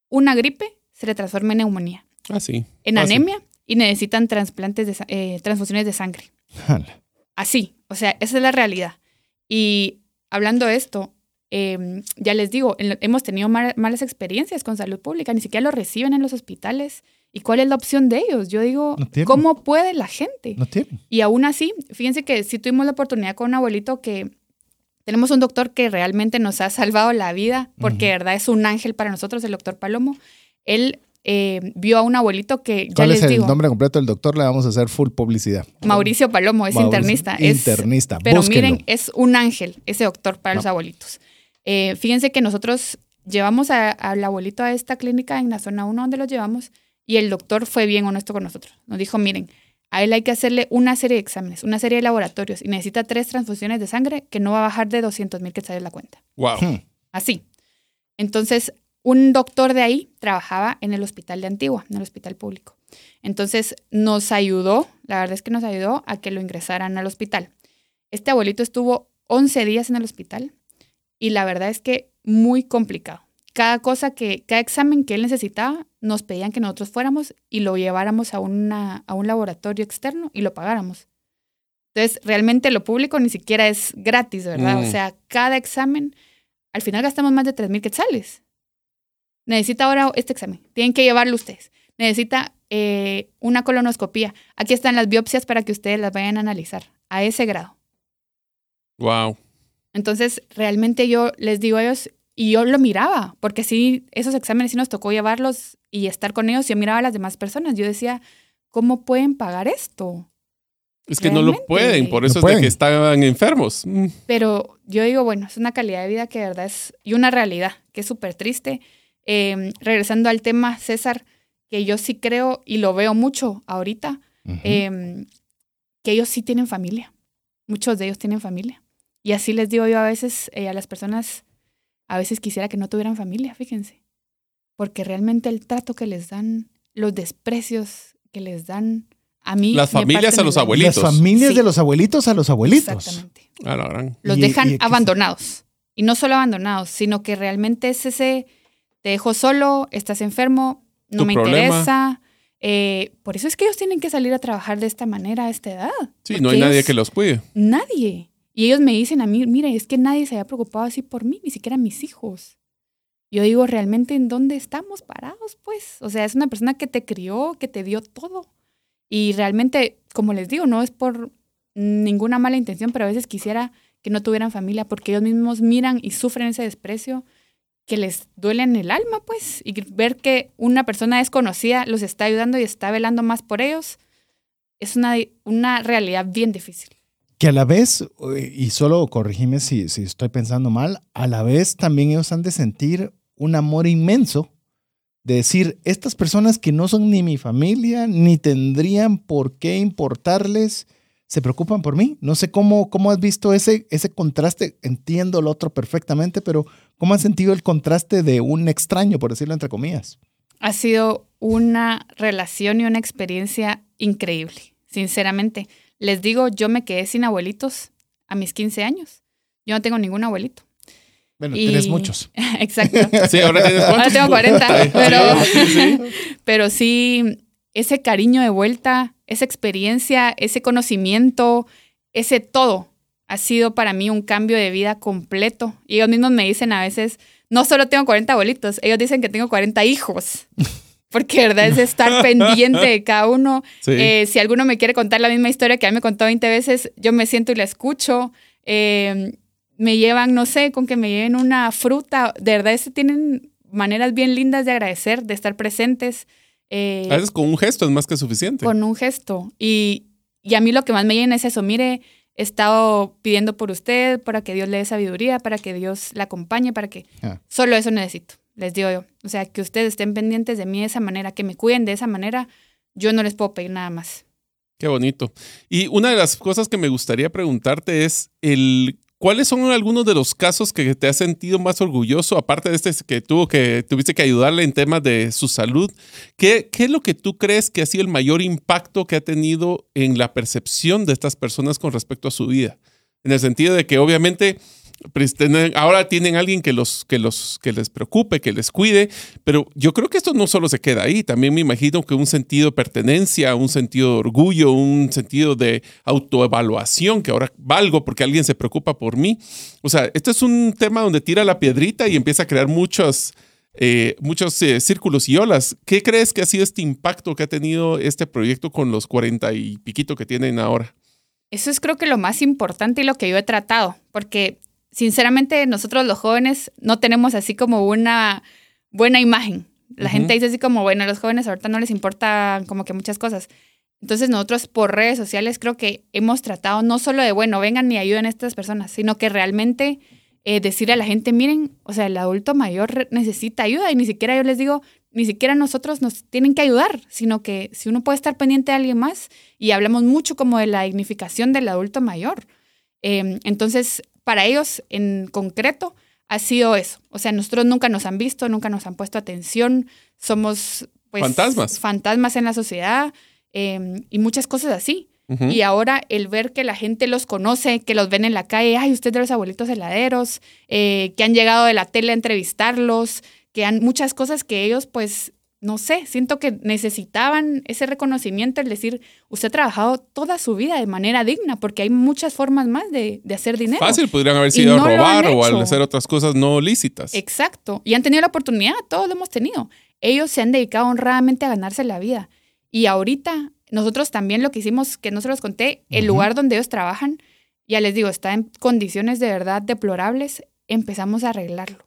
una gripe se le transforma en neumonía, Ah, sí. en Fácil. anemia y necesitan trasplantes de, eh, transfusiones de sangre. Así, o sea, esa es la realidad. Y hablando de esto, eh, ya les digo, en- hemos tenido mal- malas experiencias con salud pública, ni siquiera lo reciben en los hospitales. ¿Y cuál es la opción de ellos? Yo digo, No. ¿cómo puede la gente? No. Y aún así, fíjense que sí tuvimos la oportunidad con un abuelito que tenemos un doctor que realmente nos ha salvado la vida, porque de verdad es un ángel para nosotros, el doctor Palomo. Él eh, vio a un abuelito que, ya ¿Cuál les es el digo, nombre completo del doctor? Le vamos a hacer full publicidad. Mauricio Palomo, es Mauricio, internista. Es, Internista. pero Búsquenlo. miren, es un ángel ese doctor para los No. abuelitos. Eh, fíjense que nosotros llevamos a- al abuelito a esta clínica en la zona 1 donde lo llevamos y el doctor fue bien honesto con nosotros. Nos dijo, miren, a él hay que hacerle una serie de exámenes, una serie de laboratorios y necesita tres transfusiones de sangre que no va a bajar de 200 mil quetzales la cuenta. Wow. Hmm. Así. Entonces, un doctor de ahí trabajaba en el hospital de Antigua, en el hospital público. Entonces, nos ayudó, la verdad es que nos ayudó a que lo ingresaran al hospital. Este abuelito estuvo 11 días en el hospital y la verdad es que muy complicado. Cada cosa que, cada examen que él necesitaba, nos pedían que nosotros fuéramos y lo lleváramos a, una, a un laboratorio externo y lo pagáramos. Entonces, realmente lo público ni siquiera es gratis, ¿verdad? Mm. O sea, cada examen, al final gastamos más de 3 mil quetzales. Necesita ahora este examen. Tienen que llevarlo ustedes. Necesita eh, una colonoscopía. Aquí están las biopsias para que ustedes las vayan a analizar a ese grado. Wow. Entonces, realmente yo les digo a ellos, y yo lo miraba, porque sí, esos exámenes sí nos tocó llevarlos y estar con ellos. Yo miraba a las demás personas. Yo decía, ¿cómo pueden pagar esto? Es que no lo pueden, por No eso es pueden. de que estaban enfermos. Pero yo digo, bueno, es una calidad de vida que de verdad es, y una realidad que es súper triste. Eh, regresando al tema, César, que yo sí creo y lo veo mucho ahorita, eh, que ellos sí tienen familia. Muchos de ellos tienen familia. Y así les digo yo a veces eh, a las personas, a veces quisiera que no tuvieran familia, fíjense. Porque realmente el trato que les dan, los desprecios que les dan a mí. Las familias a los abuelitos. Las familias Sí. de los abuelitos a los abuelitos. Exactamente. A la gran. Los Y- dejan y- abandonados. Y no solo abandonados, sino que realmente es ese, te dejo solo, estás enfermo, no me problema. interesa. Eh, por eso es que ellos tienen que salir a trabajar de esta manera a esta edad. Sí, no hay nadie que los cuide. Nadie. Y ellos me dicen a mí, mira, es que nadie se había preocupado así por mí, ni siquiera mis hijos. Yo digo, ¿realmente en dónde estamos parados? Pues, o sea, es una persona que te crió, que te dio todo. Y realmente, como les digo, no es por ninguna mala intención, pero a veces quisiera que no tuvieran familia porque ellos mismos miran y sufren ese desprecio que les duele en el alma, pues, y ver que una persona desconocida los está ayudando y está velando más por ellos, es una, una realidad bien difícil. Que a la vez, eh, y solo corregime si, si estoy pensando mal, a la vez también ellos han de sentir un amor inmenso de decir, estas personas que no son ni mi familia, ni tendrían por qué importarles, se preocupan por mí. No sé cómo, cómo has visto ese, ese contraste, entiendo lo otro perfectamente, pero ¿cómo has sentido el contraste de un extraño, por decirlo entre comillas? Ha sido una relación y una experiencia increíble, sinceramente. Les digo, yo me quedé sin abuelitos a mis 15 años. Yo no tengo ningún abuelito. Bueno, Y- tienes muchos. Exacto. Sí, ahora tienes Ahora tengo 40, Sí, pero, sí, sí. pero sí, ese cariño de vuelta, esa experiencia, ese conocimiento, ese todo, ha sido para mí un cambio de vida completo. Y ellos mismos me dicen a veces, no solo tengo 40 abuelitos, ellos dicen que tengo 40 hijos. Porque de verdad es estar pendiente de cada uno. Sí. Eh, si alguno me quiere contar la misma historia que a mí me contó 20 veces, yo me siento y la escucho. Eh, me llevan, no sé, con que me lleven una fruta. De verdad, es- tienen maneras bien lindas de agradecer, de estar presentes. Eh, A veces con un gesto es más que suficiente. con un gesto. Y, y a mí lo que más me llena es eso. Mire, he estado pidiendo por usted, para que Dios le dé sabiduría, para que Dios la acompañe, para que... Ah. Solo eso necesito, les digo yo. O sea, que ustedes estén pendientes de mí de esa manera, que me cuiden de esa manera. Yo no les puedo pedir nada más. Qué bonito. Y una de las cosas que me gustaría preguntarte es el ¿cuáles son algunos de los casos que te has sentido más orgulloso, aparte de este que tuvo que tuviste que ayudarle en temas de su salud? ¿Qué, qué es lo que tú crees que ha sido el mayor impacto que ha tenido en la percepción de estas personas con respecto a su vida? En el sentido de que obviamente ahora tienen alguien que los que los que les preocupe, que les cuide, pero yo creo que esto no solo se queda ahí, también me imagino que un sentido de pertenencia, un sentido de orgullo, un sentido de autoevaluación, que ahora valgo porque alguien se preocupa por mí. O sea, esto es un tema donde tira la piedrita y empieza a crear muchos, eh, muchos eh, círculos y olas. ¿Qué crees que ha sido este impacto que ha tenido este proyecto con los cuarenta y piquito que tienen ahora? Eso es creo que lo más importante y lo que yo he tratado, porque sinceramente nosotros los jóvenes no tenemos así como una buena imagen. La gente dice así como, bueno, a los jóvenes ahorita no les importa como que muchas cosas. Entonces nosotros por redes sociales creo que hemos tratado no solo de, bueno, vengan y ayuden a estas personas, sino que realmente eh, decirle a la gente, miren, o sea, el adulto mayor necesita ayuda y ni siquiera yo les digo, ni siquiera nosotros nos tienen que ayudar, sino que si uno puede estar pendiente de alguien más y hablamos mucho como de la dignificación del adulto mayor. Em, entonces, para ellos en concreto ha sido eso. O sea, nosotros nunca nos han visto, nunca nos han puesto atención, somos pues, fantasmas. fantasmas en la sociedad em, y muchas cosas así. Y ahora el ver que la gente los conoce, que los ven en la calle, ay, usted de los abuelitos heladeros, eh, que han llegado de la tele a entrevistarlos, que han muchas cosas que ellos pues no sé, siento que necesitaban ese reconocimiento, el decir, usted ha trabajado toda su vida de manera digna, porque hay muchas formas más de, hacer dinero. Fácil, podrían haber sido robar o al hacer otras cosas no lícitas. Exacto, y han tenido la oportunidad, todos lo hemos tenido. Ellos se han dedicado honradamente a ganarse la vida. Y ahorita, nosotros también lo que hicimos, que no se los conté, el lugar donde ellos trabajan, ya les digo, está en condiciones de verdad deplorables, empezamos a arreglarlo.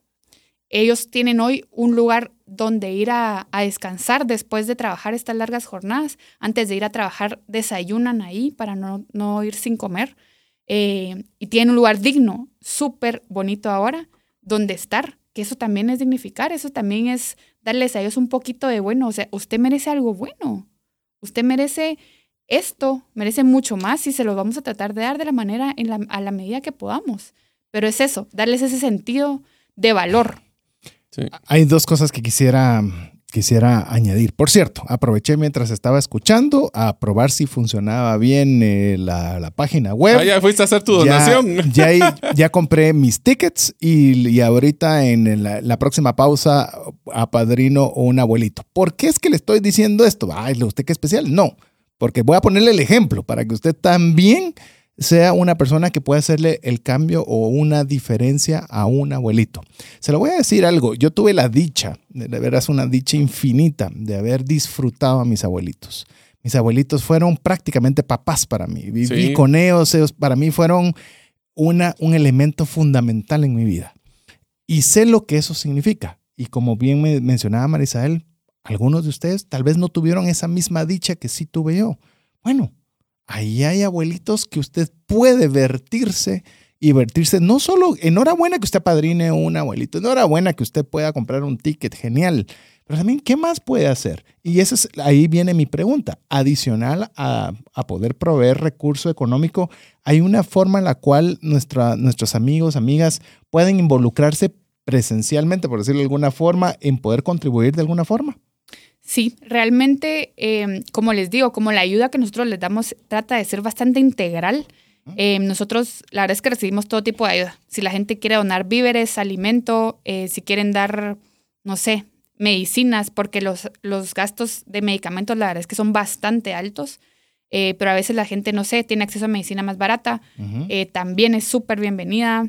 Ellos tienen hoy un lugar donde ir a, descansar después de trabajar estas largas jornadas. Antes de ir a trabajar, desayunan ahí para no, ir sin comer. Eh, y tienen un lugar digno, súper bonito ahora, donde estar, que eso también es dignificar, eso también es darles a ellos un poquito de bueno. O sea, usted merece algo bueno. Usted merece esto, merece mucho más y se lo vamos a tratar de dar de la manera, en la, a la medida que podamos. Pero es eso, darles ese sentido de valor hay dos cosas que quisiera, quisiera añadir. Por cierto, aproveché mientras estaba escuchando a probar si funcionaba bien eh, la, página web. Ah, ya fuiste a hacer tu donación. Ya, ya, compré mis tickets y, ahorita en la, próxima pausa apadrino un abuelito. ¿Por qué es que le estoy diciendo esto? Ay, ¿usted qué especial? No, porque voy a ponerle el ejemplo para que usted también sea una persona que pueda hacerle el cambio o una diferencia a un abuelito. Se lo voy a decir algo, yo tuve la dicha, de veras una dicha infinita, de haber disfrutado a mis abuelitos. Mis abuelitos fueron prácticamente papás para mí. Viví con ellos, ellos para mí fueron una, un elemento fundamental en mi vida. Y sé lo que eso significa. Y como bien me mencionaba Marisabel, algunos de ustedes tal vez no tuvieron esa misma dicha que sí tuve yo. Bueno, ahí hay abuelitos que usted puede vertirse y vertirse. No solo, enhorabuena que usted padrine un abuelito, enhorabuena que usted pueda comprar un ticket, genial. Pero también, ¿qué más puede hacer? Y ese es, ahí viene mi pregunta. Adicional a, poder proveer recurso económico, ¿hay una forma en la cual nuestra, nuestros amigos, amigas pueden involucrarse presencialmente, por decirlo de alguna forma, en poder contribuir de alguna forma? Sí, realmente, em, como les digo, como la ayuda que nosotros les damos trata de ser bastante integral, em, nosotros la verdad es que recibimos todo tipo de ayuda. Si la gente quiere donar víveres, alimento, eh, si quieren dar, no sé, medicinas, porque los, los gastos de medicamentos la verdad es que son bastante altos, eh, pero a veces la gente, no sé, tiene acceso a medicina más barata, eh, también es súper bienvenida.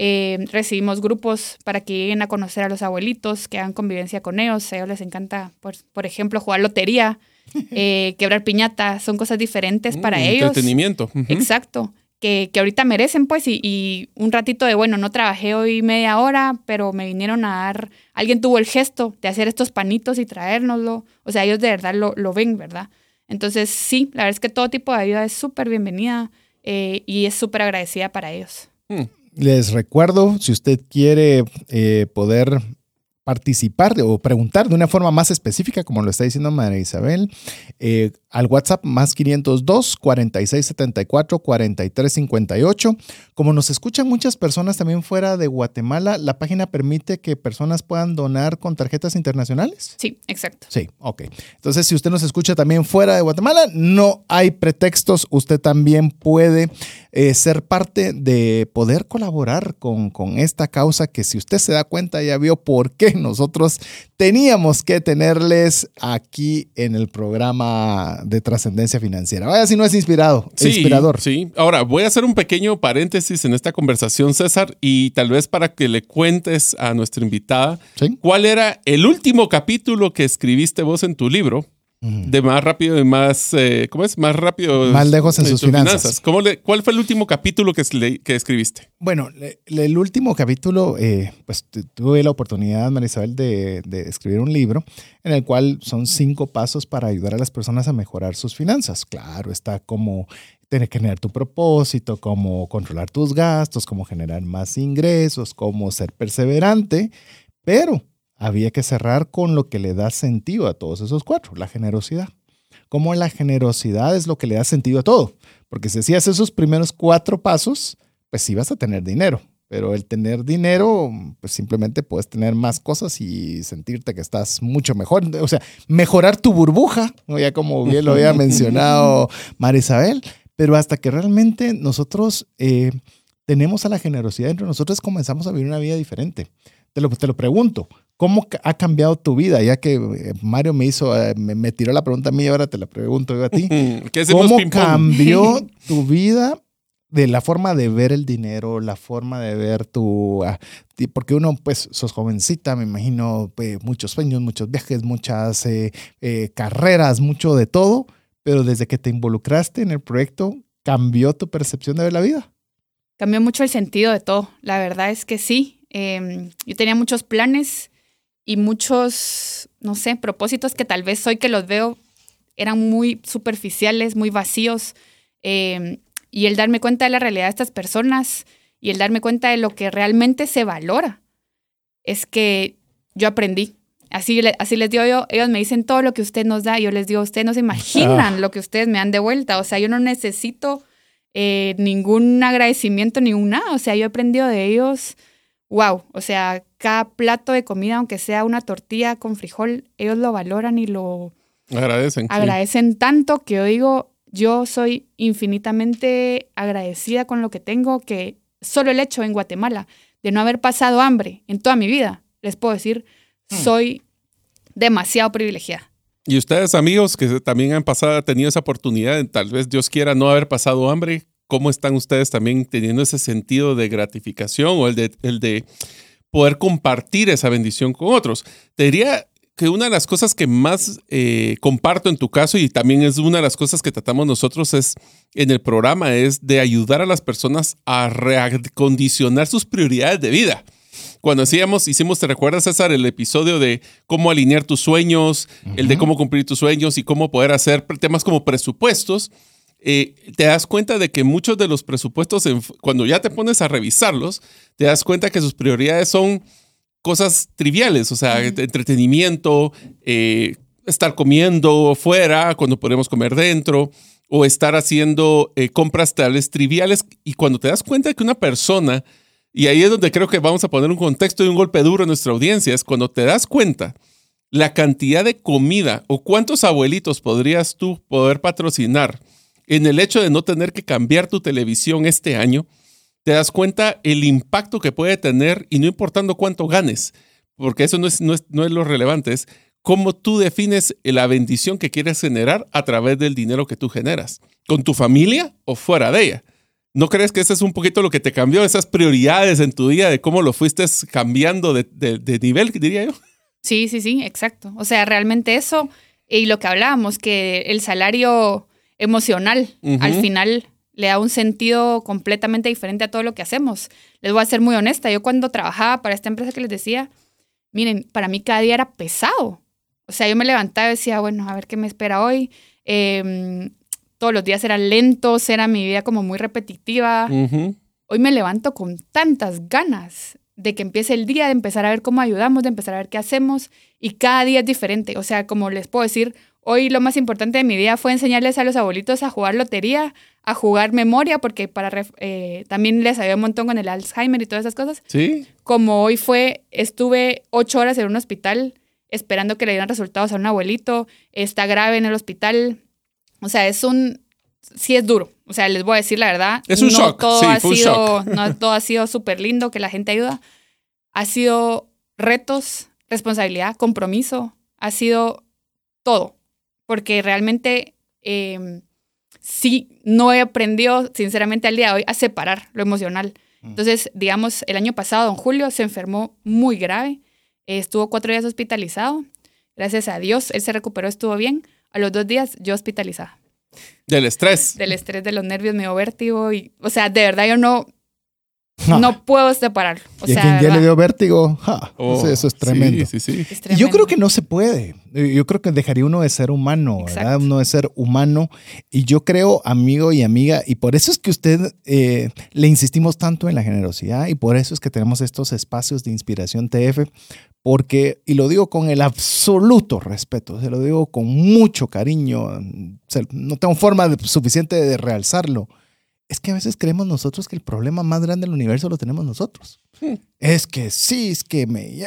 Eh, recibimos grupos para que lleguen a conocer a los abuelitos, que hagan convivencia con ellos. A ellos les encanta, por, por ejemplo, jugar lotería, eh, quebrar piñata. Son cosas diferentes mm, para ellos. Entretenimiento. Exacto. Que, que, ahorita merecen, pues, y, y, un ratito de, bueno, no trabajé hoy media hora, pero me vinieron a dar, alguien tuvo el gesto de hacer estos panitos y traérnoslo. O sea, ellos de verdad lo, lo ven, ¿verdad? Entonces, sí, la verdad es que todo tipo de ayuda es súper bienvenida eh, y es súper agradecida para ellos. Mm. Les recuerdo, si usted quiere eh, poder participar o preguntar de una forma más específica, como lo está diciendo María Isabel, eh, al WhatsApp más 502 4674 4358. Como nos escuchan muchas personas también fuera de Guatemala, ¿la página permite que personas puedan donar con tarjetas internacionales? Sí, exacto. Sí, ok. Entonces, si usted nos escucha también fuera de Guatemala, no hay pretextos. Usted también puede eh, ser parte de poder colaborar con, con esta causa que si usted se da cuenta ya vio por qué nosotros teníamos que tenerles aquí en el programa de trascendencia financiera. Vaya si no es inspirado, inspirador. Sí, ahora voy a hacer un pequeño paréntesis en esta conversación, César, y tal vez para que le cuentes a nuestra invitada cuál era el último capítulo que escribiste vos en tu libro de más rápido y más, eh, ¿cómo es? Más rápido. Más lejos en sus finanzas. ¿Cuál fue el último capítulo que, que escribiste? Bueno, el último capítulo, eh, pues tuve la oportunidad, Marisabel, de, de escribir un libro en el cual son cinco pasos para ayudar a las personas a mejorar sus finanzas. Claro, está como tener que tener tu propósito, cómo controlar tus gastos, cómo generar más ingresos, cómo ser perseverante, pero había que cerrar con lo que le da sentido a todos esos cuatro, la generosidad. Como la generosidad es lo que le da sentido a todo, porque si hacías esos primeros cuatro pasos, pues sí vas a tener dinero, pero el tener dinero, pues simplemente puedes tener más cosas y sentirte que estás mucho mejor. O sea, mejorar tu burbuja, ya como bien lo había mencionado Marisabel, pero hasta que realmente nosotros eh, tenemos a la generosidad entre nosotros, comenzamos a vivir una vida diferente. Te lo, te lo pregunto, ¿cómo ha cambiado tu vida? Ya que eh, Mario me hizo, eh, me, tiró la pregunta a mí, ahora te la pregunto yo a ti. ¿Cómo cambió tu vida de la forma de ver el dinero, la forma de ver tu... Ah, porque uno, pues, sos jovencita, me imagino, pues, muchos sueños, muchos viajes, muchas eh, eh, carreras, mucho de todo, pero desde que te involucraste en el proyecto, ¿cambió tu percepción de ver la vida? Cambió mucho el sentido de todo. La verdad es que sí. Em, yo tenía muchos planes y muchos, no sé, propósitos que tal vez hoy que los veo eran muy superficiales, muy vacíos. Eh, y el darme cuenta de la realidad de estas personas y el darme cuenta de lo que realmente se valora es que yo aprendí. Así, así les digo yo, ellos me dicen todo lo que usted nos da, y yo les digo, ustedes no se imaginan ah. lo que ustedes me dan de vuelta, o sea, yo no necesito eh, ningún agradecimiento, ningún nada, o sea, yo he aprendido de ellos, wow, o sea, cada plato de comida, aunque sea una tortilla con frijol, ellos lo valoran y lo agradecen. Agradecen tanto que yo digo, yo soy infinitamente agradecida con lo que tengo, que solo el hecho en Guatemala de no haber pasado hambre en toda mi vida, les puedo decir, hmm. soy demasiado privilegiada. Y ustedes, amigos, que también han pasado, tenido esa oportunidad, tal vez Dios quiera no haber pasado hambre, ¿cómo están ustedes también teniendo ese sentido de gratificación o el de, el de poder compartir esa bendición con otros? Te diría, que una de las cosas que más eh, comparto en tu caso y también es una de las cosas que tratamos nosotros es en el programa es de ayudar a las personas a reacondicionar sus prioridades de vida. Cuando hacíamos, hicimos, ¿te recuerdas César, el episodio de cómo alinear tus sueños, el de cómo cumplir tus sueños y cómo poder hacer temas como presupuestos? Eh, te das cuenta de que muchos de los presupuestos, cuando ya te pones a revisarlos, te das cuenta que sus prioridades son cosas triviales, o sea, entretenimiento, eh, estar comiendo fuera cuando podemos comer dentro, o estar haciendo eh, compras tales triviales. Y cuando te das cuenta de que una persona, y ahí es donde creo que vamos a poner un contexto y un golpe duro en nuestra audiencia, es cuando te das cuenta la cantidad de comida o cuántos abuelitos podrías tú poder patrocinar en el hecho de no tener que cambiar tu televisión este año te das cuenta el impacto que puede tener y no importando cuánto ganes, porque eso no es, no es, lo relevante, es cómo tú defines la bendición que quieres generar a través del dinero que tú generas, con tu familia o fuera de ella. ¿No crees que ese es un poquito lo que te cambió, esas prioridades en tu día, de cómo lo fuiste cambiando de, de, nivel, diría yo? Sí, sí, sí, exacto. O sea, realmente eso y lo que hablábamos, que el salario emocional al final le da un sentido completamente diferente a todo lo que hacemos. Les voy a ser muy honesta, yo cuando trabajaba para esta empresa que les decía, miren, para mí cada día era pesado. O sea, yo me levantaba y decía, bueno, a ver qué me espera hoy. Em, todos los días eran lentos, era mi vida como muy repetitiva. Hoy me levanto con tantas ganas de que empiece el día, de empezar a ver cómo ayudamos, de empezar a ver qué hacemos. Y cada día es diferente. O sea, como les puedo decir, Hoy lo más importante de mi día fue enseñarles a los abuelitos a jugar lotería, a jugar memoria, porque para eh, también les ayudó un montón con el Alzheimer y todas esas cosas. Sí. Como hoy fue, estuve ocho horas en un hospital esperando que le dieran resultados a un abuelito, está grave en el hospital. O sea, es un, sí es duro. O sea, les voy a decir la verdad. Es un shock. Todo ha sido, No todo ha sido súper lindo, que la gente ayuda. Ha sido retos, responsabilidad, compromiso. Ha sido todo porque realmente em, sí no he aprendido, sinceramente, al día de hoy a separar lo emocional. Mm. Entonces, digamos, el año pasado, don Julio se enfermó muy grave, estuvo cuatro días hospitalizado. Gracias a Dios, él se recuperó, estuvo bien. A los dos días, yo hospitalizada. Del estrés. Del estrés, de los nervios, me dio vértigo. Y, o sea, de verdad, yo no. Ja. No puedo separarlo. O y sea, a quien ya ¿verdad? le dio vértigo, ja, Oh, eso, eso es tremendo. Sí, sí, sí. Es Y yo creo tremendo. que no se puede. Eh, Yo creo que dejaría uno de ser humano, ¿verdad? Exacto. Uno de ser humano. Y yo creo, amigo y amiga, y por eso es que usted eh, le insistimos tanto en la generosidad y por eso es que tenemos estos espacios de inspiración TF, porque, y lo digo con el absoluto respeto, se lo digo con mucho cariño, no tengo forma de- suficiente de realzarlo. Es que a veces creemos nosotros que el problema más grande del universo lo tenemos nosotros. Es que sí, es que me...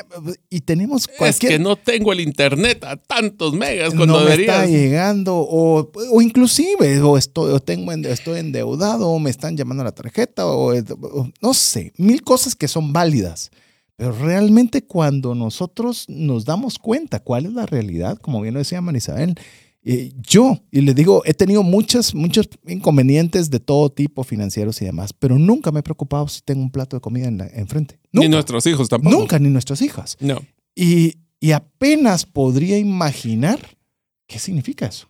Y tenemos cualquier... Es que no tengo el internet a tantos megas cuando no me está llegando o, o inclusive o estoy, o tengo, en- estoy endeudado o me están llamando a la tarjeta o, o no sé, mil cosas que son válidas. Pero realmente cuando nosotros nos damos cuenta cuál es la realidad, como bien lo decía Marisabel, eh, yo, y le digo, he tenido muchas, muchos inconvenientes de todo tipo, financieros y demás, pero nunca me he preocupado si tengo un plato de comida en enfrente. Ni Nunca, nuestros hijos tampoco. nunca, ni nuestras hijas. No. Y, y apenas podría imaginar qué significa eso.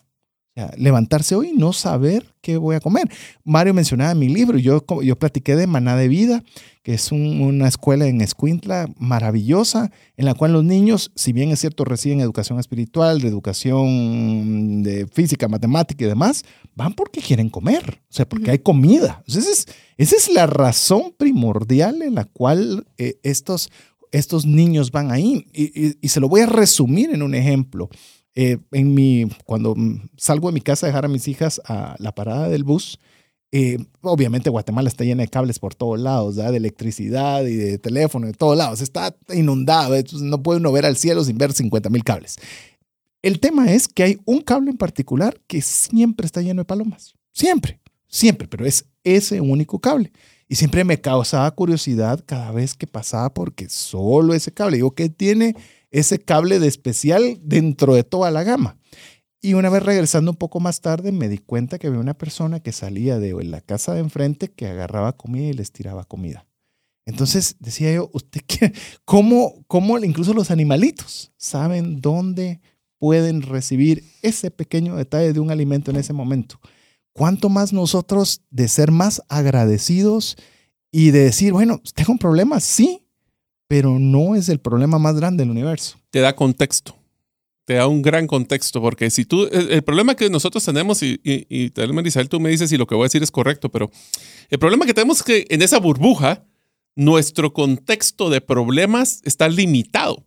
O sea, levantarse hoy y no saber qué voy a comer. Mario mencionaba mi libro, yo, yo platiqué de Maná de Vida, que es un- una escuela en Escuintla maravillosa, en la cual los niños, si bien es cierto, reciben educación espiritual, de educación de física, matemática y demás, van porque quieren comer, o sea, porque hay comida. Esa es, esa es la razón primordial en la cual eh, estos estos niños van ahí. Y, y- y se lo voy a resumir en un ejemplo. Eh, en mi, cuando mm, salgo de mi casa a dejar a mis hijas a la parada del bus, eh, obviamente Guatemala está llena de cables por todos lados, ¿verdad? de electricidad y de teléfono, de todos lados. Está inundado, entonces no puede uno ver al cielo sin ver 50 mil cables. El tema es que hay un cable en particular que siempre está lleno de palomas. Siempre, siempre, pero es ese único cable. Y siempre me causaba curiosidad cada vez que pasaba porque solo ese cable. Digo, ¿qué tiene ese cable de especial dentro de toda la gama? Y una vez regresando un poco más tarde me di cuenta que había una persona que salía de la casa de enfrente que agarraba comida y les tiraba comida. Entonces decía yo, ¿usted qué? ¿Cómo, cómo incluso los animalitos saben dónde pueden recibir ese pequeño detalle de un alimento en ese momento? ¿Cuánto más nosotros de ser más agradecidos y de decir, bueno, tengo un problema, sí, pero no es el problema más grande del universo? Te da contexto. Te da un gran contexto. Porque si tú. El, el problema que nosotros tenemos, y, y, y tal vez, Marisabel, tú me dices si lo que voy a decir es correcto, pero el problema que tenemos es que en esa burbuja, nuestro contexto de problemas está limitado.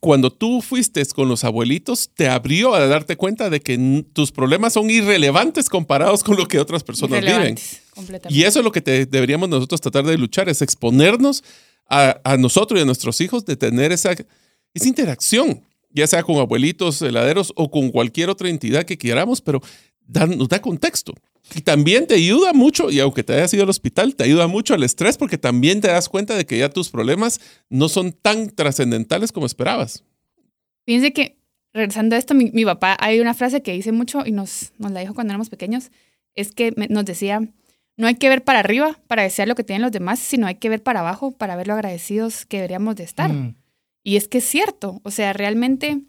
Cuando tú fuiste con los abuelitos, te abrió a darte cuenta de que tus problemas son irrelevantes comparados con lo que otras personas viven. Y eso es lo que te- deberíamos nosotros tratar de luchar, es exponernos a, nosotros y a nuestros hijos de tener esa, esa interacción, ya sea con abuelitos, heladeros o con cualquier otra entidad que queramos, pero nos da contexto. Y también te ayuda mucho, y aunque te hayas ido al hospital, te ayuda mucho al estrés porque también te das cuenta de que ya tus problemas no son tan trascendentales como esperabas. Fíjense que, regresando a esto, mi, papá, hay una frase que dice mucho y nos, nos la dijo cuando éramos pequeños, es que nos decía, no hay que ver para arriba para desear lo que tienen los demás, sino hay que ver para abajo para ver lo agradecidos que deberíamos de estar. Mm. Y es que es cierto, o sea, realmente,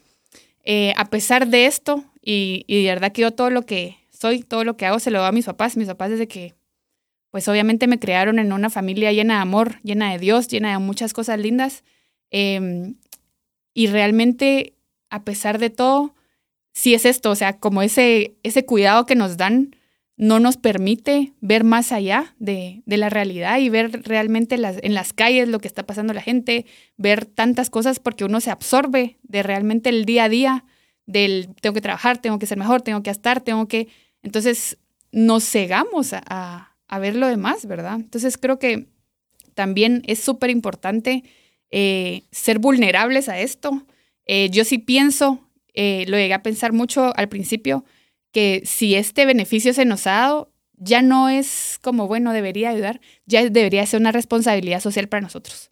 eh, a pesar de esto, y, y de verdad que yo todo lo que soy, todo lo que hago, se lo doy a mis papás. Mis papás desde que, pues obviamente me crearon en una familia llena de amor, llena de Dios, llena de muchas cosas lindas. Eh, y realmente, a pesar de todo, sí es esto, o sea, como ese, ese cuidado que nos dan no nos permite ver más allá de, de la realidad y ver realmente las, en las calles lo que está pasando la gente, ver tantas cosas porque uno se absorbe de realmente el día a día, del tengo que trabajar, tengo que ser mejor, tengo que estar, tengo que... Entonces nos cegamos a, a, ver lo demás, ¿verdad? Entonces creo que también es súper importante eh, ser vulnerables a esto. Eh, yo sí pienso, eh, lo llegué a pensar mucho al principio, que si este beneficio se nos ha dado, ya no es como, bueno, debería ayudar, ya debería ser una responsabilidad social para nosotros.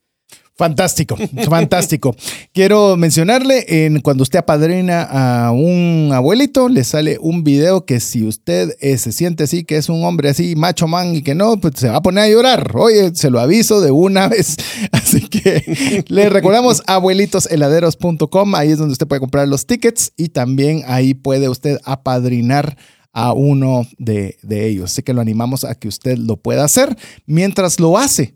Fantástico, fantástico. Quiero mencionarle, en, cuando usted apadrina a un abuelito, le sale un video que si usted eh, se siente así, que es un hombre así, macho man y que no, pues se va a poner a llorar. Oye, se lo aviso de una vez. Así que le recordamos abuelitosheladeros.com, ahí es donde usted puede comprar los tickets y también ahí puede usted apadrinar a uno de, de ellos. Así que lo animamos a que usted lo pueda hacer. Mientras lo hace,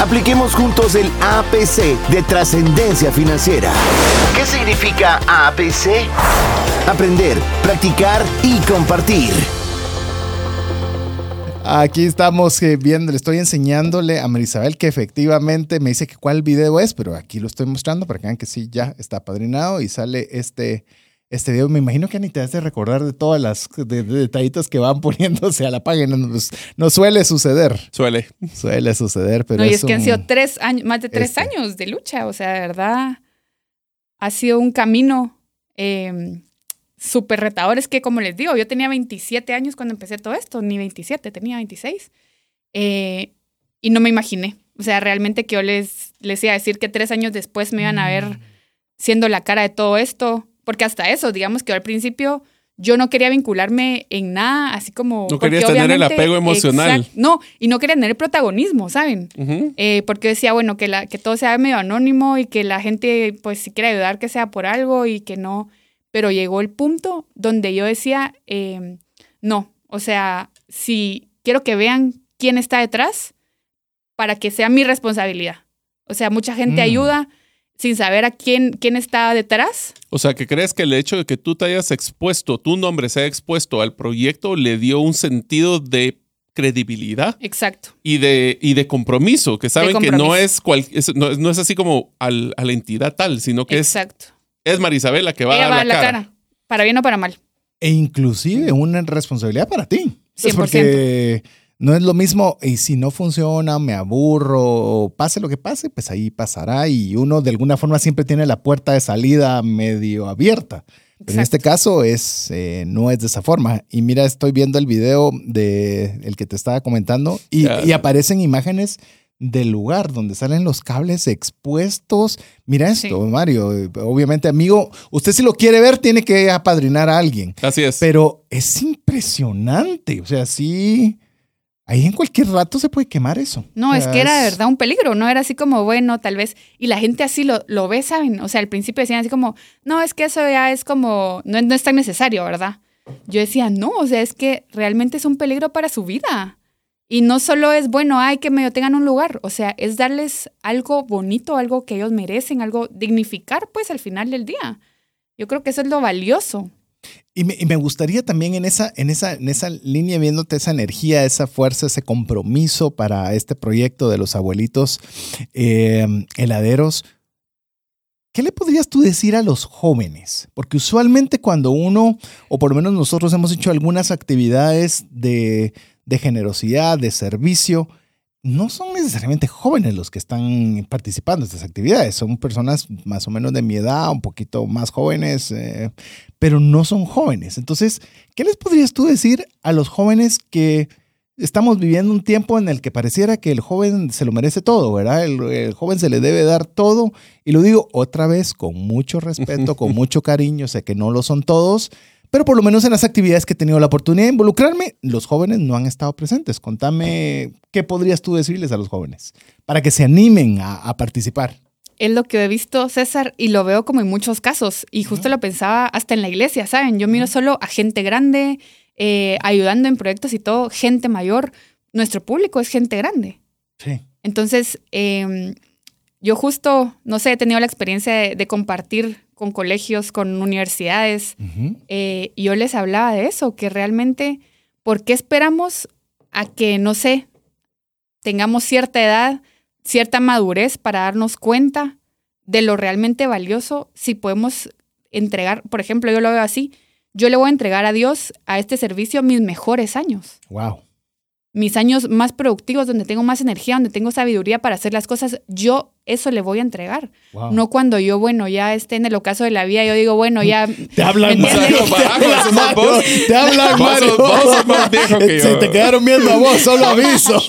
Apliquemos juntos el APC de trascendencia financiera. ¿Qué significa APC? Aprender, practicar y compartir. Aquí estamos eh, viendo, le estoy enseñándole a Marisabel que efectivamente me dice que cuál video es, pero aquí lo estoy mostrando para que vean que sí, ya está padrinado y sale este, este video. Me imagino que ni te has de recordar de todas las detallitos que van poniéndose a la página. No, pues, no suele suceder. Suele. Suele suceder, pero. No, y es, que han sido tres años, más de tres este. años de lucha. O sea, de verdad, ha sido un camino eh, súper retador. Es que, como les digo, yo tenía 27 años cuando empecé todo esto, ni 27, tenía 26. Eh, y no me imaginé. O sea, realmente que yo les, les iba a decir que tres años después me iban a ver mm. siendo la cara de todo esto porque hasta eso, digamos que al principio yo no quería vincularme en nada, así como... No querías tener el apego emocional. no, y no quería tener protagonismo, ¿saben? Eh, porque decía, bueno, que, la, que todo sea medio anónimo y que la gente, pues, si quiere ayudar, que sea por algo y que no... Pero llegó el punto donde yo decía, em, no, o sea, si quiero que vean quién está detrás para que sea mi responsabilidad. O sea, mucha gente mm. ayuda sin saber a quién, quién está detrás. O sea, que crees que el hecho de que tú te hayas expuesto, tu nombre se haya expuesto al proyecto, le dio un sentido de credibilidad. Exacto. Y de, y de compromiso, que saben que no es, cual, no, es así como a la entidad tal, sino que Exacto. es, es Marisabela que va a dar la, cara. Para bien o para mal. E inclusive una responsabilidad para ti. 100%. porque no es lo mismo, y si no funciona, me aburro, pase lo que pase, pues ahí pasará y uno de alguna forma siempre tiene la puerta de salida medio abierta. Pero en este caso es, eh, no es de esa forma. Y mira, estoy viendo el video de el que te estaba comentando y, y aparecen imágenes del lugar donde salen los cables expuestos. Mira esto, Mario. Obviamente, amigo, usted si lo quiere ver, tiene que apadrinar a alguien. Así es. Pero es impresionante. O sea, sí Ahí en cualquier rato se puede quemar eso. No, es que era de verdad un peligro, no era así como, bueno, tal vez, y la gente así lo, lo ve, ¿saben? O sea, al principio decían así como, no, es que eso ya es como, no, no es tan necesario, ¿verdad? Yo decía, no, o sea, es que realmente es un peligro para su vida. Y no solo es, bueno, hay que medio tengan un lugar, o sea, es darles algo bonito, algo que ellos merecen, algo dignificar, pues, al final del día. Yo creo que eso es lo valioso. Y me, gustaría también en esa, en, esa, en esa línea, viéndote esa energía, esa fuerza, ese compromiso para este proyecto de los abuelitos em, heladeros, ¿qué le podrías tú decir a los jóvenes? Porque usualmente cuando uno, o por lo menos nosotros hemos hecho algunas actividades de, de generosidad, de servicio, no son necesariamente jóvenes los que están participando en estas actividades, son personas más o menos de mi edad, un poquito más jóvenes, eh, pero no son jóvenes. Entonces, ¿qué les podrías tú decir a los jóvenes que estamos viviendo un tiempo en el que pareciera que el joven se lo merece todo, ¿verdad? El, el joven se le debe dar todo, y lo digo otra vez con mucho respeto, con mucho cariño, sé que no lo son todos, pero por lo menos en las actividades que he tenido la oportunidad de involucrarme, los jóvenes no han estado presentes. Contame qué podrías tú decirles a los jóvenes para que se animen a, participar. es lo que he visto, César, y lo veo como en muchos casos. Y justo lo pensaba hasta en la iglesia, ¿saben? Yo miro solo a gente grande, eh, ayudando en proyectos y todo, gente mayor. Nuestro público es gente grande. Sí. Entonces, em, yo justo, no sé, he tenido la experiencia de, de compartir con colegios, con universidades, eh, yo les hablaba de eso, que realmente, ¿por qué esperamos a que, no sé, tengamos cierta edad, cierta madurez para darnos cuenta de lo realmente valioso si podemos entregar, por ejemplo, yo lo veo así, yo le voy a entregar a Dios, a este servicio, mis mejores años Wow. Mis años más productivos, donde tengo más energía, donde tengo sabiduría para hacer las cosas, yo eso le voy a entregar. Wow. No cuando yo, bueno, ya esté en el ocaso de la vida, yo digo, bueno, ya... Te hablan. Mario. Te hablan, que Se te quedaron viendo a vos, solo aviso.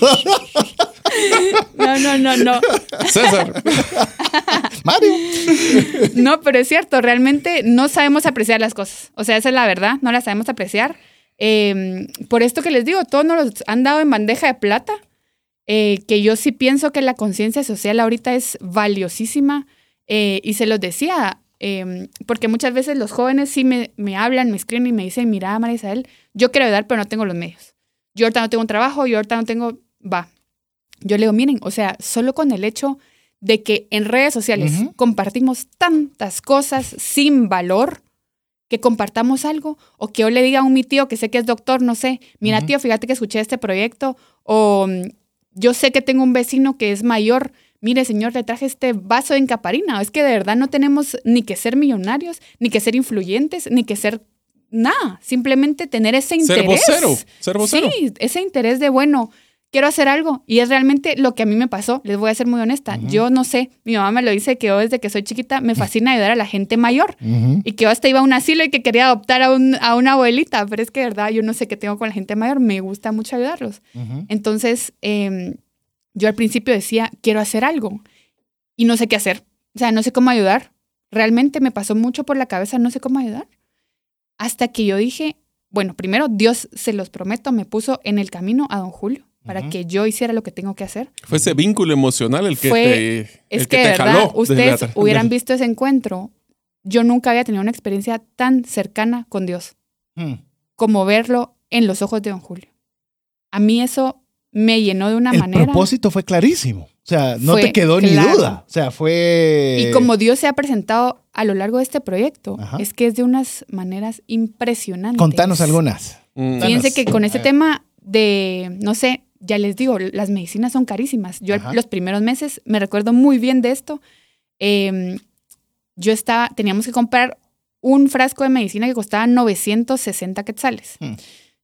No, no, no, no. César, Mario. No, pero es cierto, realmente no sabemos apreciar las cosas. O sea, esa es la verdad, no las sabemos apreciar. Eh, por esto que les digo, todos nos los han dado en bandeja de plata, eh, que yo sí pienso que la conciencia social ahorita es valiosísima. eh, y se los decía, eh, porque muchas veces los jóvenes sí me, me hablan, me escriben y me dicen, mira, María Isabel, yo quiero ayudar, pero no tengo los medios. Yo ahorita no tengo un trabajo, yo ahorita no tengo, va. Yo le digo, miren, o sea, solo con el hecho de que en redes sociales compartimos tantas cosas sin valor, que compartamos algo, o que yo le diga a un mi tío que sé que es doctor, no sé, mira tío, fíjate que escuché este proyecto, o mm, yo sé que tengo un vecino que es mayor, mire señor, le traje este vaso de encaparina, es que de verdad no tenemos ni que ser millonarios, ni que ser influyentes, ni que ser nada, simplemente tener ese ser interés. vocero. Ser vocero. Sí, ese interés de, bueno, quiero hacer algo. Y es realmente lo que a mí me pasó. Les voy a ser muy honesta. Yo no sé, mi mamá me lo dice que yo desde que soy chiquita me fascina ayudar a la gente mayor. Y que yo hasta iba a un asilo y que quería adoptar a, un- a una abuelita. Pero es que, de verdad, yo no sé qué tengo con la gente mayor. Me gusta mucho ayudarlos. Entonces, em, yo al principio decía, quiero hacer algo. Y no sé qué hacer. O sea, no sé cómo ayudar. Realmente me pasó mucho por la cabeza, no sé cómo ayudar. Hasta que yo dije, bueno, primero Dios, se los prometo, me puso en el camino a don Julio para que yo hiciera lo que tengo que hacer. Fue ese vínculo emocional el que Fue- te, el Es que, de te verdad, jaló. de ustedes la- hubieran visto ese encuentro. Yo nunca había tenido una experiencia tan cercana con Dios Mm. como verlo en los ojos de don Julio. A mí eso me llenó de una El manera. propósito fue clarísimo. O sea, no Fue te quedó ni duda. O sea, fue. Y como Dios se ha presentado a lo largo de este proyecto, Ajá. es que es de unas maneras impresionantes. Contanos algunas. Mm. Fíjense que con este tema de, no sé, ya les digo, las medicinas son carísimas. Yo Ajá. los primeros meses me recuerdo muy bien de esto. Eh, yo estaba, teníamos que comprar un frasco de medicina que costaba 960 quetzales. Hmm.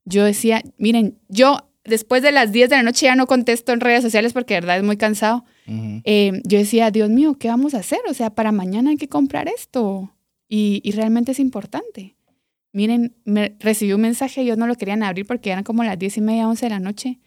Yo decía, miren, yo después de las 10 de la noche ya no contesto en redes sociales porque de verdad es muy cansado. Ujú. Eh, yo decía, Dios mío, ¿qué vamos a hacer? O sea, para mañana hay que comprar esto. Y, y realmente es importante. Miren, me recibí un mensaje, yo no lo querían abrir porque eran como las 10 y media, 11 de la noche.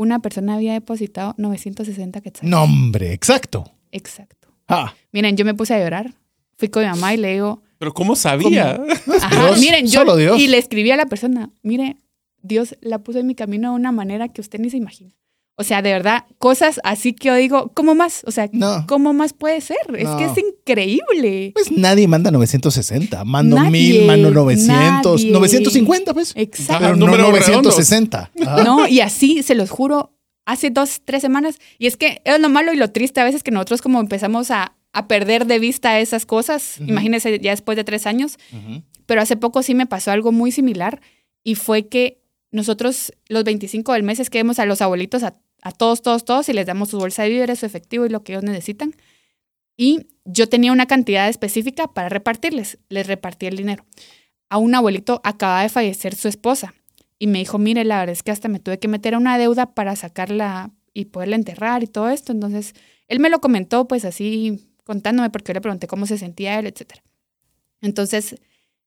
Una persona había depositado 960 quetzales. Nombre, exacto. Exacto. Ah, Miren, yo me puse a llorar. Fui con mi mamá y le digo, Pero ¿cómo sabía? ajá, Dios, miren, yo solo Dios. y le escribí a la persona, mire, Dios la puso en mi camino de una manera que usted ni se imagina. O sea, de verdad, cosas así que yo digo, ¿cómo más? O sea, No. ¿cómo más puede ser? Es que es increíble. pues nadie manda 960. Mando Nadie, 1000, mando 900. nadie. 950, pues. Exacto. Pero no números 960. Ajá. No, y así, se los juro, hace dos, tres semanas. Y es que es lo malo y lo triste a veces que nosotros como empezamos a, a perder de vista esas cosas. Ujú. Imagínense ya después de tres años. Pero hace poco sí me pasó algo muy similar y fue que nosotros los 25 del mes es que vemos a los abuelitos, a, a todos, todos, todos y les damos su bolsa de víveres, su efectivo y lo que ellos necesitan. Y yo tenía una cantidad específica para repartirles. Les repartí el dinero. A un abuelito acaba de fallecer su esposa y me dijo, mire, la verdad es que hasta me tuve que meter a una deuda para sacarla y poderla enterrar y todo esto. Entonces, él me lo comentó pues así contándome porque yo le pregunté cómo se sentía él, etcétera. Entonces,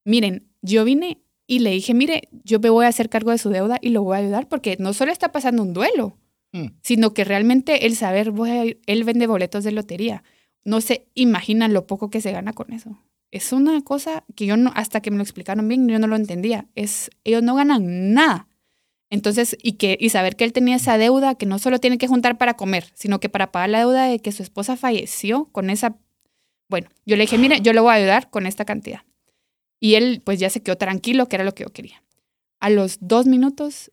miren, yo vine y le dije, mire, yo me voy a hacer cargo de su deuda y lo voy a ayudar porque no solo está pasando un duelo, Mm. sino que realmente el saber, voy él vende boletos de lotería. No se imaginan lo poco que se gana con eso. Es una cosa que yo no, hasta que me lo explicaron bien, yo no lo entendía. Es, ellos no ganan nada. Entonces, y, que, y saber que él tenía esa deuda que no solo tiene que juntar para comer, sino que para pagar la deuda de que su esposa falleció con esa... Bueno, yo le dije, mire, yo le voy a ayudar con esta cantidad. Y él pues ya se quedó tranquilo, que era lo que yo quería. A los dos minutos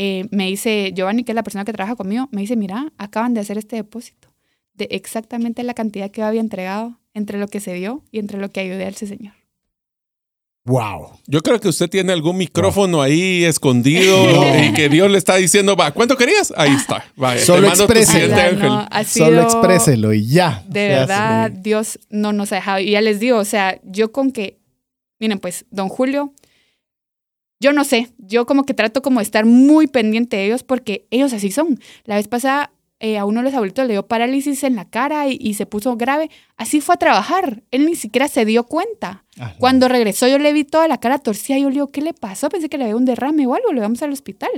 eh, me dice Giovanni, que es la persona que trabaja conmigo, me dice, mira, acaban de hacer este depósito de exactamente la cantidad que yo había entregado entre lo que se dio y entre lo que ayudé a ese señor. Wow. Yo creo que usted tiene algún micrófono ahí escondido y que Dios le está diciendo, va, ¿cuánto querías? Ahí está. Va, Solo expréselo. no, ha Solo expréselo y ya. De verdad, Dios no nos ha dejado. Y ya les digo, o sea, yo con que, miren, pues, don Julio, yo no sé, yo como que trato como de estar muy pendiente de ellos porque ellos así son. La vez pasada eh, a uno de los abuelitos le dio parálisis en la cara y, y se puso grave. Así fue a trabajar. Él ni siquiera se dio cuenta. Ah. Cuando regresó yo le vi toda la cara torcida. Yo le digo, ¿qué le pasó? Pensé que le había un derrame o algo. Le vamos al hospital.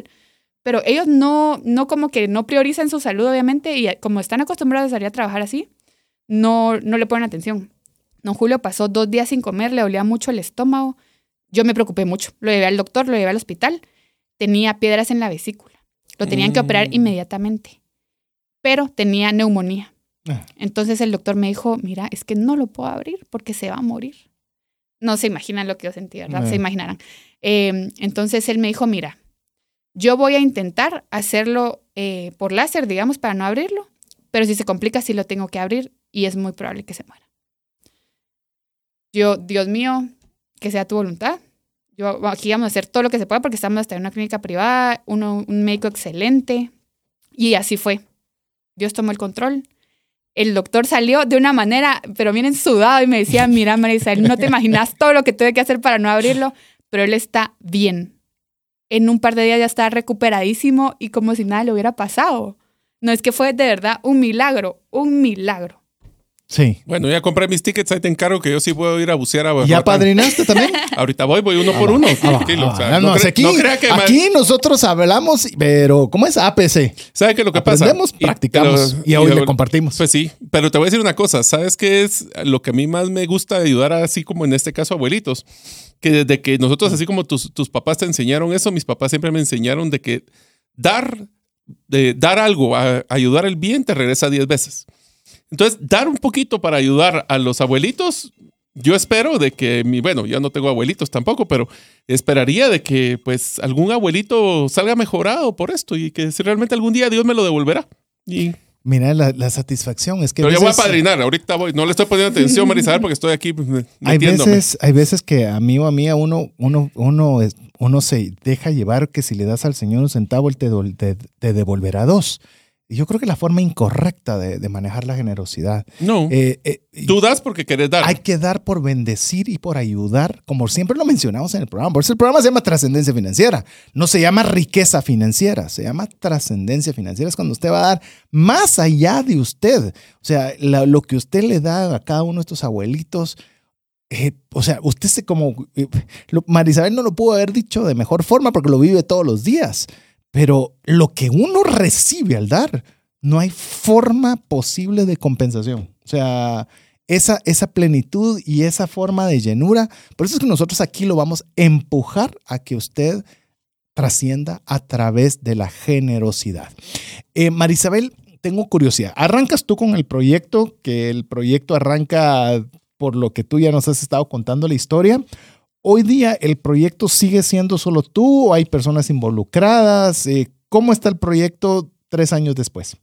Pero ellos no, no como que no priorizan su salud, obviamente, y como están acostumbrados a salir a trabajar así, no, no le ponen atención. Don Julio pasó dos días sin comer, le dolía mucho el estómago. Yo me preocupé mucho. Lo llevé al doctor, lo llevé al hospital. Tenía piedras en la vesícula. Lo tenían que operar Mm. inmediatamente. Pero tenía neumonía. Ah. Entonces el doctor me dijo, mira, es que no lo puedo abrir porque se va a morir. No se imaginan lo que yo sentí, ¿verdad? Se imaginarán. Eh, entonces él me dijo, mira, yo voy a intentar hacerlo eh, por láser, digamos, para no abrirlo, pero si se complica, sí lo tengo que abrir y es muy probable que se muera. Yo, Dios mío, que sea tu voluntad. Yo, aquí vamos a hacer todo lo que se pueda porque estamos hasta en una clínica privada, uno, un médico excelente. Y así fue. Dios tomó el control. El doctor salió de una manera, pero miren, sudado y me decía, mira, Marisa, no te imaginas todo lo que tuve que hacer para no abrirlo, pero él está bien. En un par de días ya está recuperadísimo y como si nada le hubiera pasado. No es que fue de verdad un milagro, un milagro. Sí. Bueno, ya compré mis tickets, ahí te encargo que yo sí puedo ir a bucear a ¿Ya padrinaste también? Ahorita voy, voy uno por uno. Ah, va, tranquilo, ah, o sea, va. no, No, cre- aquí, no crea que ma- aquí nosotros hablamos, pero ¿cómo es APC? ¿Sabe qué es lo que pasa? Aprendemos, Y- practicamos pero- y hoy le luego- compartimos. Pues sí, pero te voy a decir una cosa, ¿sabes qué es lo que a mí más me gusta ayudar así como en este caso abuelitos? Que desde que nosotros, así como tus, tus papás te enseñaron eso, mis papás siempre me enseñaron de que dar, de dar algo, a, ayudar el bien, te regresa 10 veces. Entonces, dar un poquito para ayudar a los abuelitos, yo espero de que mi, bueno, yo no tengo abuelitos tampoco, pero esperaría de que pues algún abuelito salga mejorado por esto y que si realmente algún día Dios me lo devolverá. Y Mira, la, la satisfacción es que... pero ya voy a veces- padrinar, ahorita voy. No le estoy poniendo atención, Marisabel, porque estoy aquí Hay veces, hay veces que a mí o a mí a uno, uno, uno, uno se deja llevar que si le das al Señor un centavo, Él te, te- te devolverá dos. Yo creo que la forma incorrecta de, de manejar la generosidad. No, Eh, eh, tú das porque querés dar. hay que dar por bendecir y por ayudar, como siempre lo mencionamos en el programa. Por eso el programa se llama Trascendencia Financiera. No se llama riqueza financiera, se llama trascendencia financiera. Es cuando usted va a dar más allá de usted. O sea, la- lo que usted le da a cada uno de estos abuelitos. eh, o sea, usted se como... eh, Marisabel no lo pudo haber dicho de mejor forma porque lo vive todos los días. Pero lo que uno recibe al dar, no hay forma posible de compensación. O sea, esa, esa plenitud y esa forma de llenura. Por eso es que nosotros aquí lo vamos a empujar a que usted trascienda a través de la generosidad. Eh, Marisabel, tengo curiosidad. Arrancas tú con el proyecto, que el proyecto arranca por lo que tú ya nos has estado contando la historia. Hoy día el proyecto sigue siendo solo tú o hay personas involucradas. Eh, ¿Cómo está el proyecto tres años después?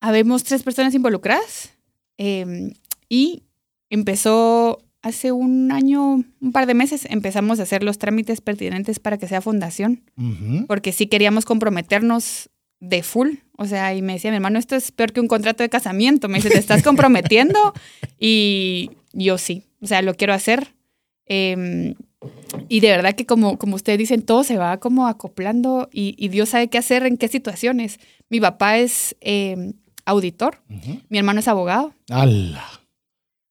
Habemos tres personas involucradas eh, y empezó hace un año, un par de meses, empezamos a hacer los trámites pertinentes para que sea fundación, porque sí queríamos comprometernos de full. O sea, y me decía mi hermano, esto es peor que un contrato de casamiento. Me dice, te estás comprometiendo y yo sí, o sea, lo quiero hacer. Eh, y de verdad que como, como ustedes dicen, todo se va como acoplando y, y Dios sabe qué hacer en qué situaciones. Mi papá es eh, auditor, mi hermano es abogado. ¡Hala!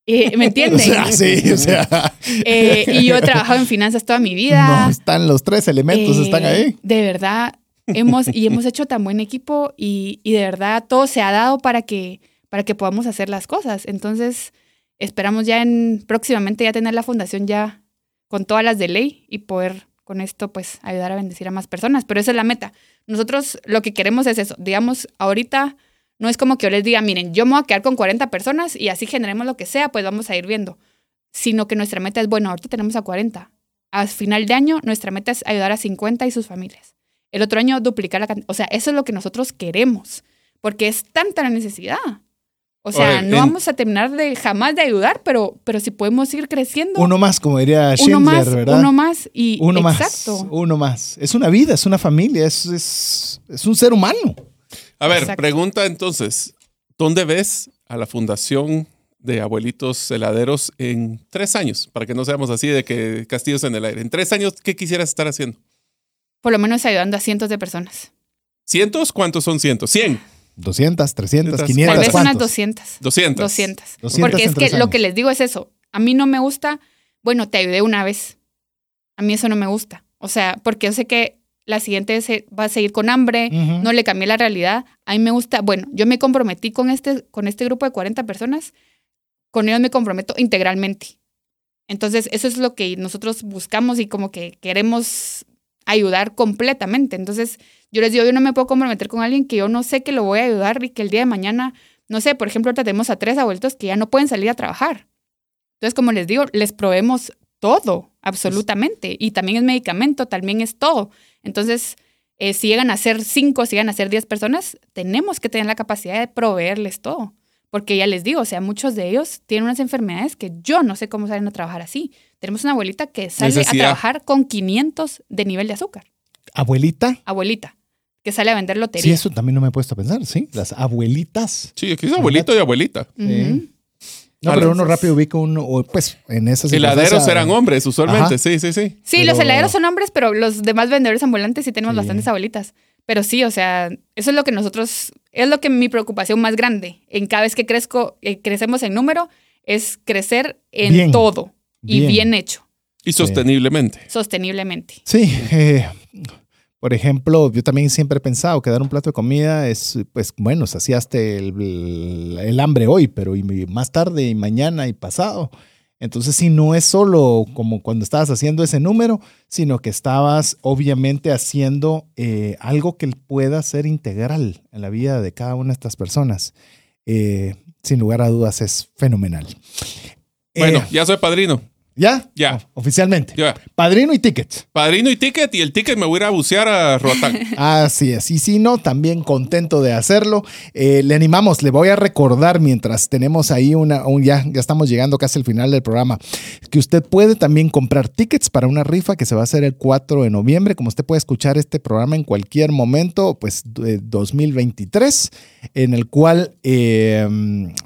Eh, ¿Me O sea, sí, o sea. Eh, y yo he trabajado en finanzas toda mi vida. No, están los tres elementos, Eh, están ahí. De verdad, hemos, y hemos hecho tan buen equipo y, y de verdad todo se ha dado para que, para que podamos hacer las cosas. Entonces, esperamos ya en próximamente ya tener la fundación ya con todas las de ley y poder con esto pues ayudar a bendecir a más personas, pero esa es la meta. Nosotros lo que queremos es eso, digamos, ahorita no es como que yo les diga, miren, yo me voy a quedar con 40 personas y así generemos lo que sea, pues vamos a ir viendo, sino que nuestra meta es, bueno, ahorita tenemos a 40. A final de año, nuestra meta es ayudar a 50 y sus familias. El otro año duplicar la cantidad. O sea, eso es lo que nosotros queremos, porque es tanta la necesidad. O sea, Oye, no en- vamos a terminar de jamás de ayudar, pero, pero si podemos ir creciendo. Uno más, como diría Schindler, uno más, ¿verdad? uno más y Uno más. exacto. Uno más. Es una vida, es una familia, es, es, es un ser humano. A ver, Exacto. pregunta entonces, ¿dónde ves a la fundación de abuelitos heladeros en tres años? Para que no seamos así de que castillos en el aire. En tres años, ¿qué quisieras estar haciendo? Por lo menos ayudando a cientos de personas. ¿Cientos? ¿Cuántos son cientos? ¿Cien? 200, 300, Tal 500, Tal vez unas ¿cuántos? 200. ¿Doscientos? 200. 200 Porque es que lo que les digo es eso. A mí no me gusta, bueno, te ayudé una vez. A mí eso no me gusta. O sea, porque yo sé que la siguiente se- va a seguir con hambre, no le cambié la realidad. A mí me gusta, bueno, yo me comprometí con este, con este grupo de 40 personas, con ellos me comprometo integralmente. Entonces, eso es lo que nosotros buscamos y como que queremos ayudar completamente. Entonces, yo les digo, yo no me puedo comprometer con alguien que yo no sé que lo voy a ayudar y que el día de mañana, no sé, por ejemplo, ahorita tenemos a tres abuelitos que ya no pueden salir a trabajar. Entonces, como les digo, les proveemos todo, absolutamente. Y también es medicamento, también es todo. Entonces, eh, si llegan a ser cinco, si llegan a ser diez personas, tenemos que tener la capacidad de proveerles todo. Porque ya les digo, o sea, muchos de ellos tienen unas enfermedades que yo no sé cómo salen a trabajar así. Tenemos una abuelita que sale Necesidad. a trabajar con 500 de nivel de azúcar. Abuelita. Abuelita, que sale a vender Sí, lotería. eso también no me he puesto a pensar, sí. Las abuelitas. Sí, aquí es abuelito y abuelita. No, pero no. uno rápido ubica uno, o, pues en esas Heladeros eran hombres, usualmente. Ajá. Sí, sí, sí. Sí, Pero- los heladeros son hombres, pero los demás vendedores ambulantes sí tenemos Sí. bastantes abuelitas. Pero sí, o sea, eso es lo que nosotros, es lo que mi preocupación más grande. En cada vez que crezco, eh, crecemos en número, es crecer en Bien. todo y Bien. bien hecho, Y sosteniblemente. sosteniblemente. Sí, eh, por ejemplo, yo también siempre he pensado que dar un plato de comida es, pues bueno, saciaste el, el- el hambre hoy, pero y más tarde y mañana y pasado. Entonces, sí, no es solo como cuando estabas haciendo ese número, sino que estabas obviamente haciendo eh, algo que pueda ser integral en la vida de cada una de estas personas. Eh, sin lugar a dudas, es fenomenal. Bueno, Eh, ya soy padrino. ¿Ya? Ya. O- oficialmente. Ya. Padrino y tickets. Padrino y ticket. Y el ticket me voy a ir a bucear a Roatán. Así es, y si no, también contento de hacerlo. Eh, le animamos, le voy a recordar mientras tenemos ahí una, un- ya, ya estamos llegando casi al final del programa, que usted puede también comprar tickets para una rifa que se va a hacer el 4 de noviembre. Como usted puede escuchar este programa en cualquier momento, pues eh, 2023, en el cual eh,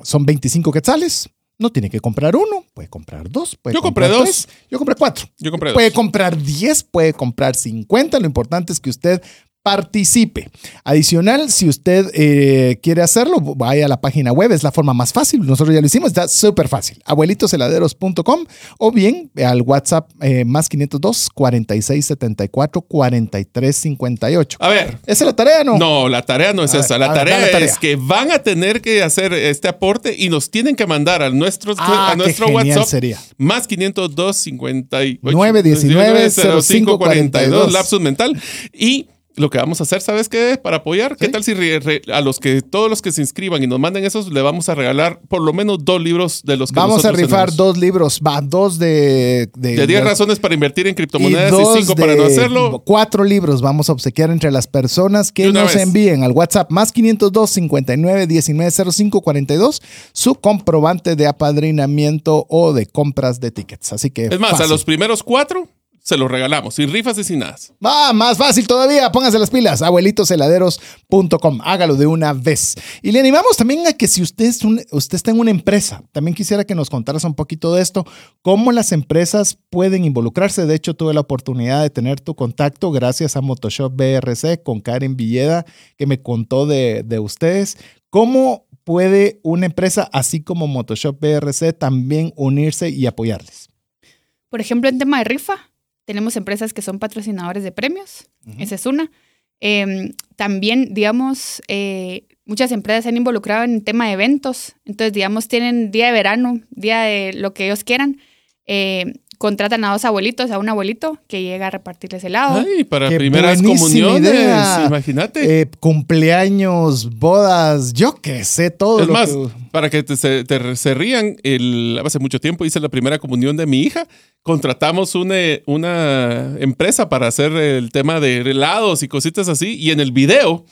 son 25 quetzales. No tiene que comprar uno, puede comprar dos. Puede Yo compré comprar dos. tres, Yo compré cuatro. Yo compré dos. Puede comprar 10, puede comprar 50. Lo importante es que usted participe. Adicional, si usted eh, quiere hacerlo, vaya a la página web, es la forma más fácil. Nosotros ya lo hicimos, está súper fácil. abuelitosheladeros.com o bien al WhatsApp eh, más 502 46 74 43 58. A ver. ¿Esa es la tarea no? No, la tarea no es A esa. ver, La ver, tarea, es que van a tener que hacer este aporte y nos tienen que mandar a nuestro, Ah, a nuestro WhatsApp sería. más 502 58 919 05 42 42. lapsus mental y lo que vamos a hacer, ¿sabes qué? Para apoyar, ¿qué Sí. tal si re- re- a los que todos los que se inscriban y nos manden esos le vamos a regalar por lo menos dos libros de los que Vamos a rifar tenemos? dos libros, va, dos de... de 10 razones para invertir en criptomonedas y, 5 para no de- hacerlo. Cuatro libros vamos a obsequiar entre las personas que De nos vez. envíen al WhatsApp más 502 59 19 05 42 su comprobante de apadrinamiento o de compras de tickets. Así que. Es más, a los primeros cuatro se los regalamos, sin rifas y sin nada. Va, más fácil todavía, pónganse las pilas, abuelitosheladeros.com, hágalo de una vez. Y le animamos también a que si usted, es un- usted está en una empresa, también quisiera que nos contaras un poquito de esto, cómo las empresas pueden involucrarse. De hecho, tuve la oportunidad de tener tu contacto gracias a Motoshop BRC con Karen Villeda, que me contó de, de ustedes. ¿Cómo puede una empresa así como Motoshop BRC también unirse y apoyarles? Por ejemplo, en tema de rifa, tenemos empresas que son patrocinadores de premios. Esa es una. Eh, también, digamos, eh, muchas empresas se han involucrado en tema de eventos. Entonces, digamos, tienen día de verano, día de lo que ellos quieran. Eh, contratan a dos abuelitos, a un abuelito que llega a repartirles helado. Ay, para Qué primeras buenísima comuniones, idea. imagínate. Eh, cumpleaños, bodas, yo qué sé, todo es lo más, que- para que te, se, te- se rían, el, hace mucho tiempo hice la primera comunión de mi hija. Contratamos una, una empresa para hacer el tema de helados y cositas así. Y en el video,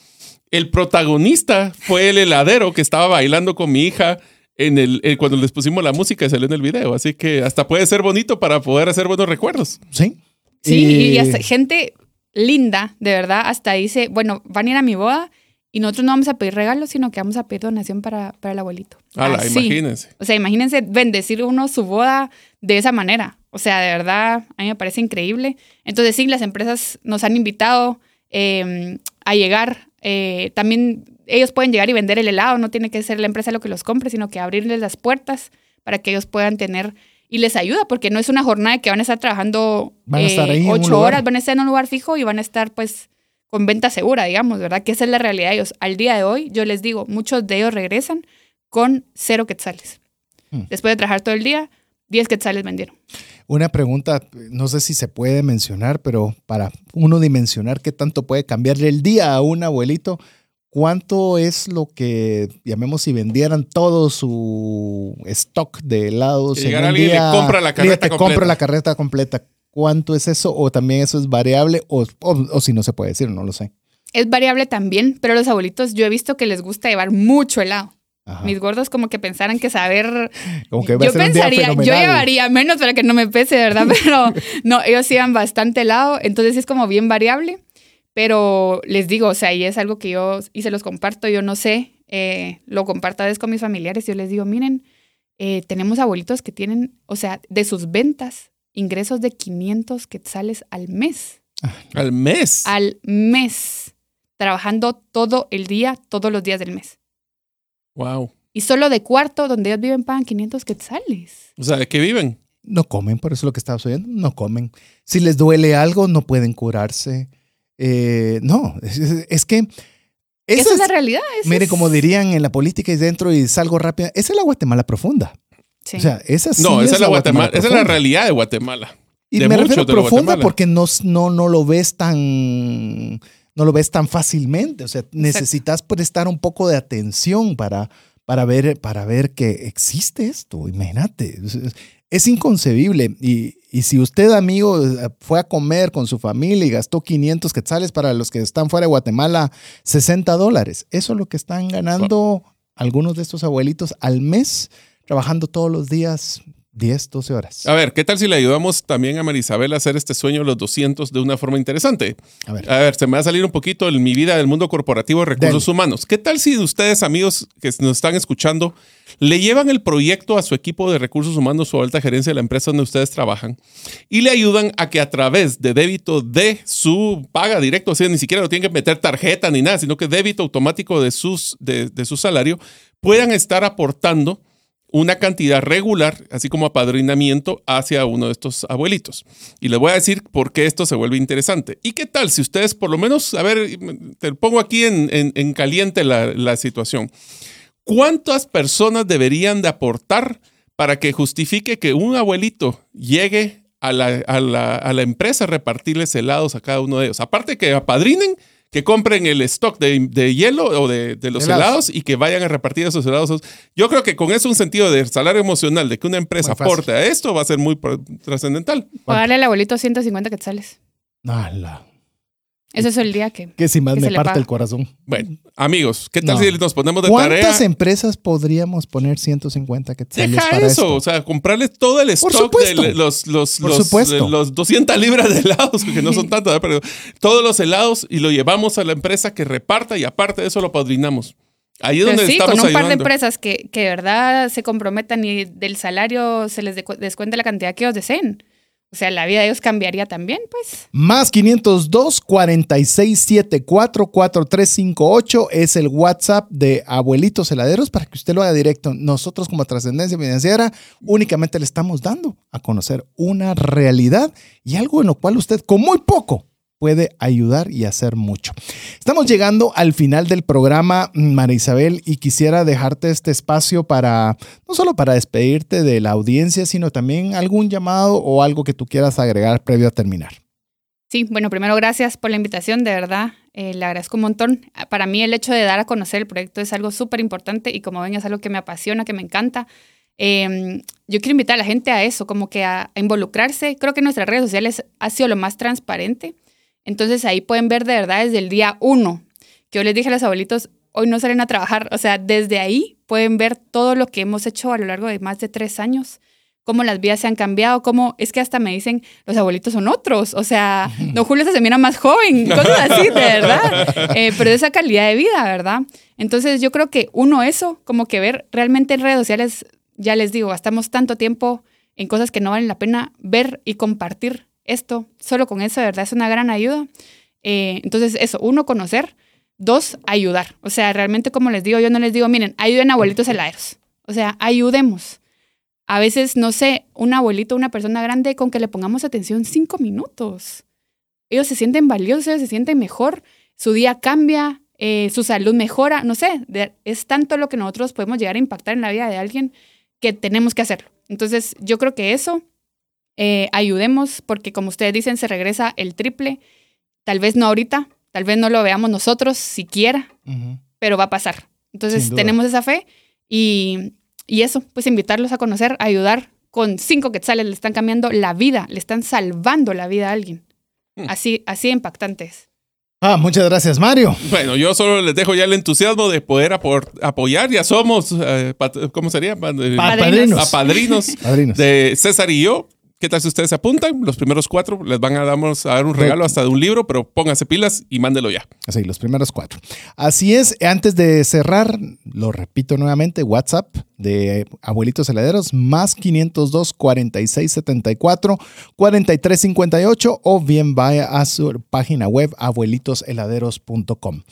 el protagonista fue el heladero que estaba bailando con mi hija en el, eh, cuando les pusimos la música y salió en el video. Así que hasta puede ser bonito para poder hacer buenos recuerdos. Sí. Sí, y, Y- hasta gente linda, de verdad, hasta dice, bueno, van a ir a mi boda y nosotros no vamos a pedir regalos, sino que vamos a pedir donación para, para el abuelito. Ala, Así. imagínense. O sea, imagínense bendecir uno su boda de esa manera. O sea, de verdad, a mí me parece increíble. Entonces, sí, las empresas nos han invitado eh, a llegar. Eh, también ellos pueden llegar y vender el helado, no tiene que ser la empresa lo que los compre, sino que abrirles las puertas para que ellos puedan tener y les ayuda, porque no es una jornada que van a estar trabajando Van a estar eh, ahí ocho horas, van a estar en un lugar fijo y van a estar pues con venta segura, digamos, ¿verdad? Que esa es la realidad de ellos. Al día de hoy, yo les digo, muchos de ellos regresan con cero quetzales. Hmm. Después de trabajar todo el día, 10 quetzales vendieron. Una pregunta, no sé si se puede mencionar, pero para uno dimensionar qué tanto puede cambiarle el día a un abuelito, ¿cuánto es lo que, llamemos, si vendieran todo su stock de helados? Que en un alguien y le día, compra la carreta te completa. compra la carreta completa. ¿Cuánto es eso? ¿O también eso es variable? O, o- o si no se puede decir, no lo sé. Es variable también, pero los abuelitos yo he visto que les gusta llevar mucho helado. Ajá. Mis gordos como que pensaran que saber... Como que yo pensaría, yo llevaría menos para que no me pese, ¿verdad? Pero no, ellos llevan bastante helado, entonces es como bien variable. Pero les digo, o sea, y es algo que yo, y se los comparto, yo no sé, eh, lo comparto a veces con mis familiares, yo les digo, miren, eh, tenemos abuelitos que tienen, o sea, de sus ventas, ingresos de 500 quetzales al mes. Al mes. Al mes. Trabajando todo el día, todos los días del mes. Wow. Y solo de cuarto, donde ellos viven, pagan 500 quetzales. O sea, ¿de qué viven? No comen, por eso es lo que estabas oyendo. No comen. Si les duele algo, no pueden curarse. Eh, no, es, que. Esa, esa es la realidad. esa Mire, es- como dirían en la política y dentro y salgo rápido, esa es la Guatemala profunda. Sí. O sea, esa sí no, esa es la Guatemala, esa es la realidad de Guatemala. Y de me refiero profunda Guatemala. porque no, no, no lo ves tan. No lo ves tan fácilmente. O sea, necesitas prestar un poco de atención para, para, ver, para ver que existe esto. Imagínate. Es inconcebible. Y, y si usted, amigo, fue a comer con su familia y gastó 500 quetzales para los que están fuera de Guatemala, 60 dólares. Eso es lo que están ganando algunos de estos abuelitos al mes, trabajando todos los días 10, 12 horas. A ver, ¿qué tal si le ayudamos también a Marisabel a hacer este sueño de los 200 de una forma interesante? A ver. A ver, se me va a salir un poquito en mi vida del mundo corporativo de recursos Dale. humanos. ¿Qué tal si ustedes, amigos que nos están escuchando, le llevan el proyecto a su equipo de recursos humanos o alta gerencia de la empresa donde ustedes trabajan y le ayudan a que a través de débito de su paga directo, o sea, ni siquiera lo tienen que meter tarjeta ni nada, sino que débito automático de, sus, de, de su salario, puedan estar aportando una cantidad regular, así como apadrinamiento hacia uno de estos abuelitos. Y les voy a decir por qué esto se vuelve interesante. ¿Y qué tal si ustedes, por lo menos, a ver, te pongo aquí en, en- en caliente la, situación. ¿Cuántas personas deberían de aportar para que justifique que un abuelito llegue a la, a la- a la empresa a repartirles helados a cada uno de ellos? Aparte que apadrinen, que compren el stock de, de hielo o de, de los Helados. helados y que vayan a repartir esos helados. Yo creo que con eso un sentido de salario emocional, de que una empresa aporte a esto, va a ser muy trascendental. Pagarle al abuelito 150 quetzales. Ala, Eso es el día que... que si más Que me parte paga. el corazón. Bueno, amigos, ¿qué tal No. si nos ponemos de ¿Cuántas tarea? empresas podríamos poner 150 quetzales Deja para eso, esto? o sea, comprarles todo el Por stock de los, los, Por los, supuesto. los 200 libras de helados, que no son ¿verdad? pero todos los helados y lo llevamos a la empresa que reparta y aparte de eso lo padrinamos. Ahí es Pues donde sí, estamos con un par de empresas que, que de verdad se comprometan y del salario se les descuente la cantidad que ellos deseen. O sea, la vida de ellos cambiaría también, pues. Más 502 4674 4358 es el WhatsApp de Abuelitos Heladeros para que usted lo haga directo. Nosotros como Trascendencia Financiera únicamente le estamos dando a conocer una realidad y algo en lo cual usted con muy poco puede ayudar y hacer mucho. Estamos llegando al final del programa, María Isabel, y quisiera dejarte este espacio para, no solo para despedirte de la audiencia, sino también algún llamado o algo que tú quieras agregar previo a terminar. Sí, bueno, primero gracias por la invitación, de verdad, eh, le agradezco un montón. Para mí el hecho de dar a conocer el proyecto es algo súper importante y como ven es algo que me apasiona, que me encanta. Em, yo quiero invitar a la gente a eso, como que a, a involucrarse. Creo que nuestras redes sociales ha sido lo más transparente entonces ahí pueden ver de verdad desde el día uno, que yo les dije a los abuelitos, hoy no salen a trabajar. O sea, desde ahí pueden ver todo lo que hemos hecho a lo largo de más de tres años, cómo las vidas se han cambiado, cómo es que hasta me dicen, los abuelitos son otros. O sea, don Julio se mira más joven, cosas así, de verdad. Eh, pero esa calidad de vida, ¿verdad? Entonces yo creo que uno eso, como que ver realmente en redes sociales, ya les digo, gastamos tanto tiempo en cosas que no valen la pena ver y compartir esto, solo con eso de verdad es una gran ayuda. Eh, entonces, eso, uno, conocer, dos, ayudar. O sea, realmente como les digo, yo no les digo, miren, ayuden a abuelitos heladeros. O sea, ayudemos. A veces, no sé, un abuelito, una persona grande, con que le pongamos atención cinco minutos. Ellos se sienten valiosos, se sienten mejor, su día cambia, eh, su salud mejora, no sé, es tanto lo que nosotros podemos llegar a impactar en la vida de alguien que tenemos que hacerlo. Entonces, yo creo que eso, eh, ayudemos, porque como ustedes dicen, se regresa el triple. Tal vez no ahorita, tal vez no lo veamos nosotros siquiera, pero va a pasar. Entonces tenemos esa fe y, y, eso, pues invitarlos a conocer, a ayudar con cinco quetzales, le están cambiando la vida, le están salvando la vida a alguien. Mm. Así, así impactantes. Ah, muchas gracias, Mario. Bueno, yo solo les dejo ya el entusiasmo de poder apoyar. Ya somos, eh, ¿cómo sería? Padrinos. A padrinos, padrinos de César y yo. ¿Qué tal si ustedes se apuntan? Los primeros cuatro les van a, damos a dar un regalo hasta de un libro, pero pónganse pilas y mándelo ya. Así, los primeros cuatro. Así es, antes de cerrar, lo repito nuevamente, WhatsApp de Abuelitos Heladeros, más 502 46 74 43 58 o bien vaya a su página web abuelitosheladeros.com.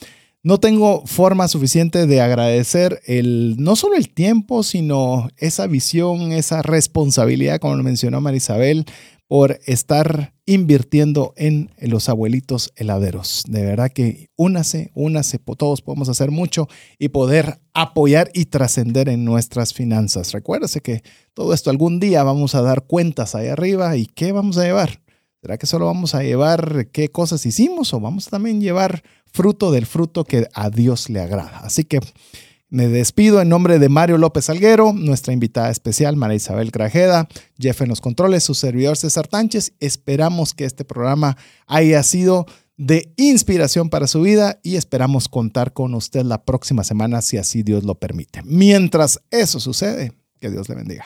No tengo forma suficiente de agradecer el, no solo el tiempo, sino esa visión, esa responsabilidad, como lo mencionó Marisabel, por estar invirtiendo en los abuelitos heladeros. De verdad que únase, únase, todos podemos hacer mucho y poder apoyar y trascender en nuestras finanzas. Recuérdese que todo esto algún día vamos a dar cuentas ahí arriba y ¿qué vamos a llevar? ¿Será que solo vamos a llevar qué cosas hicimos o vamos a también llevar fruto del fruto que a Dios le agrada. Así que me despido en nombre de Mario López Alguero, nuestra invitada especial, María Isabel Grajeda, Jeff en los controles, su servidor César Tánchez. Esperamos que este programa haya sido de inspiración para su vida y esperamos contar con usted la próxima semana si así Dios lo permite. Mientras eso sucede, que Dios le bendiga.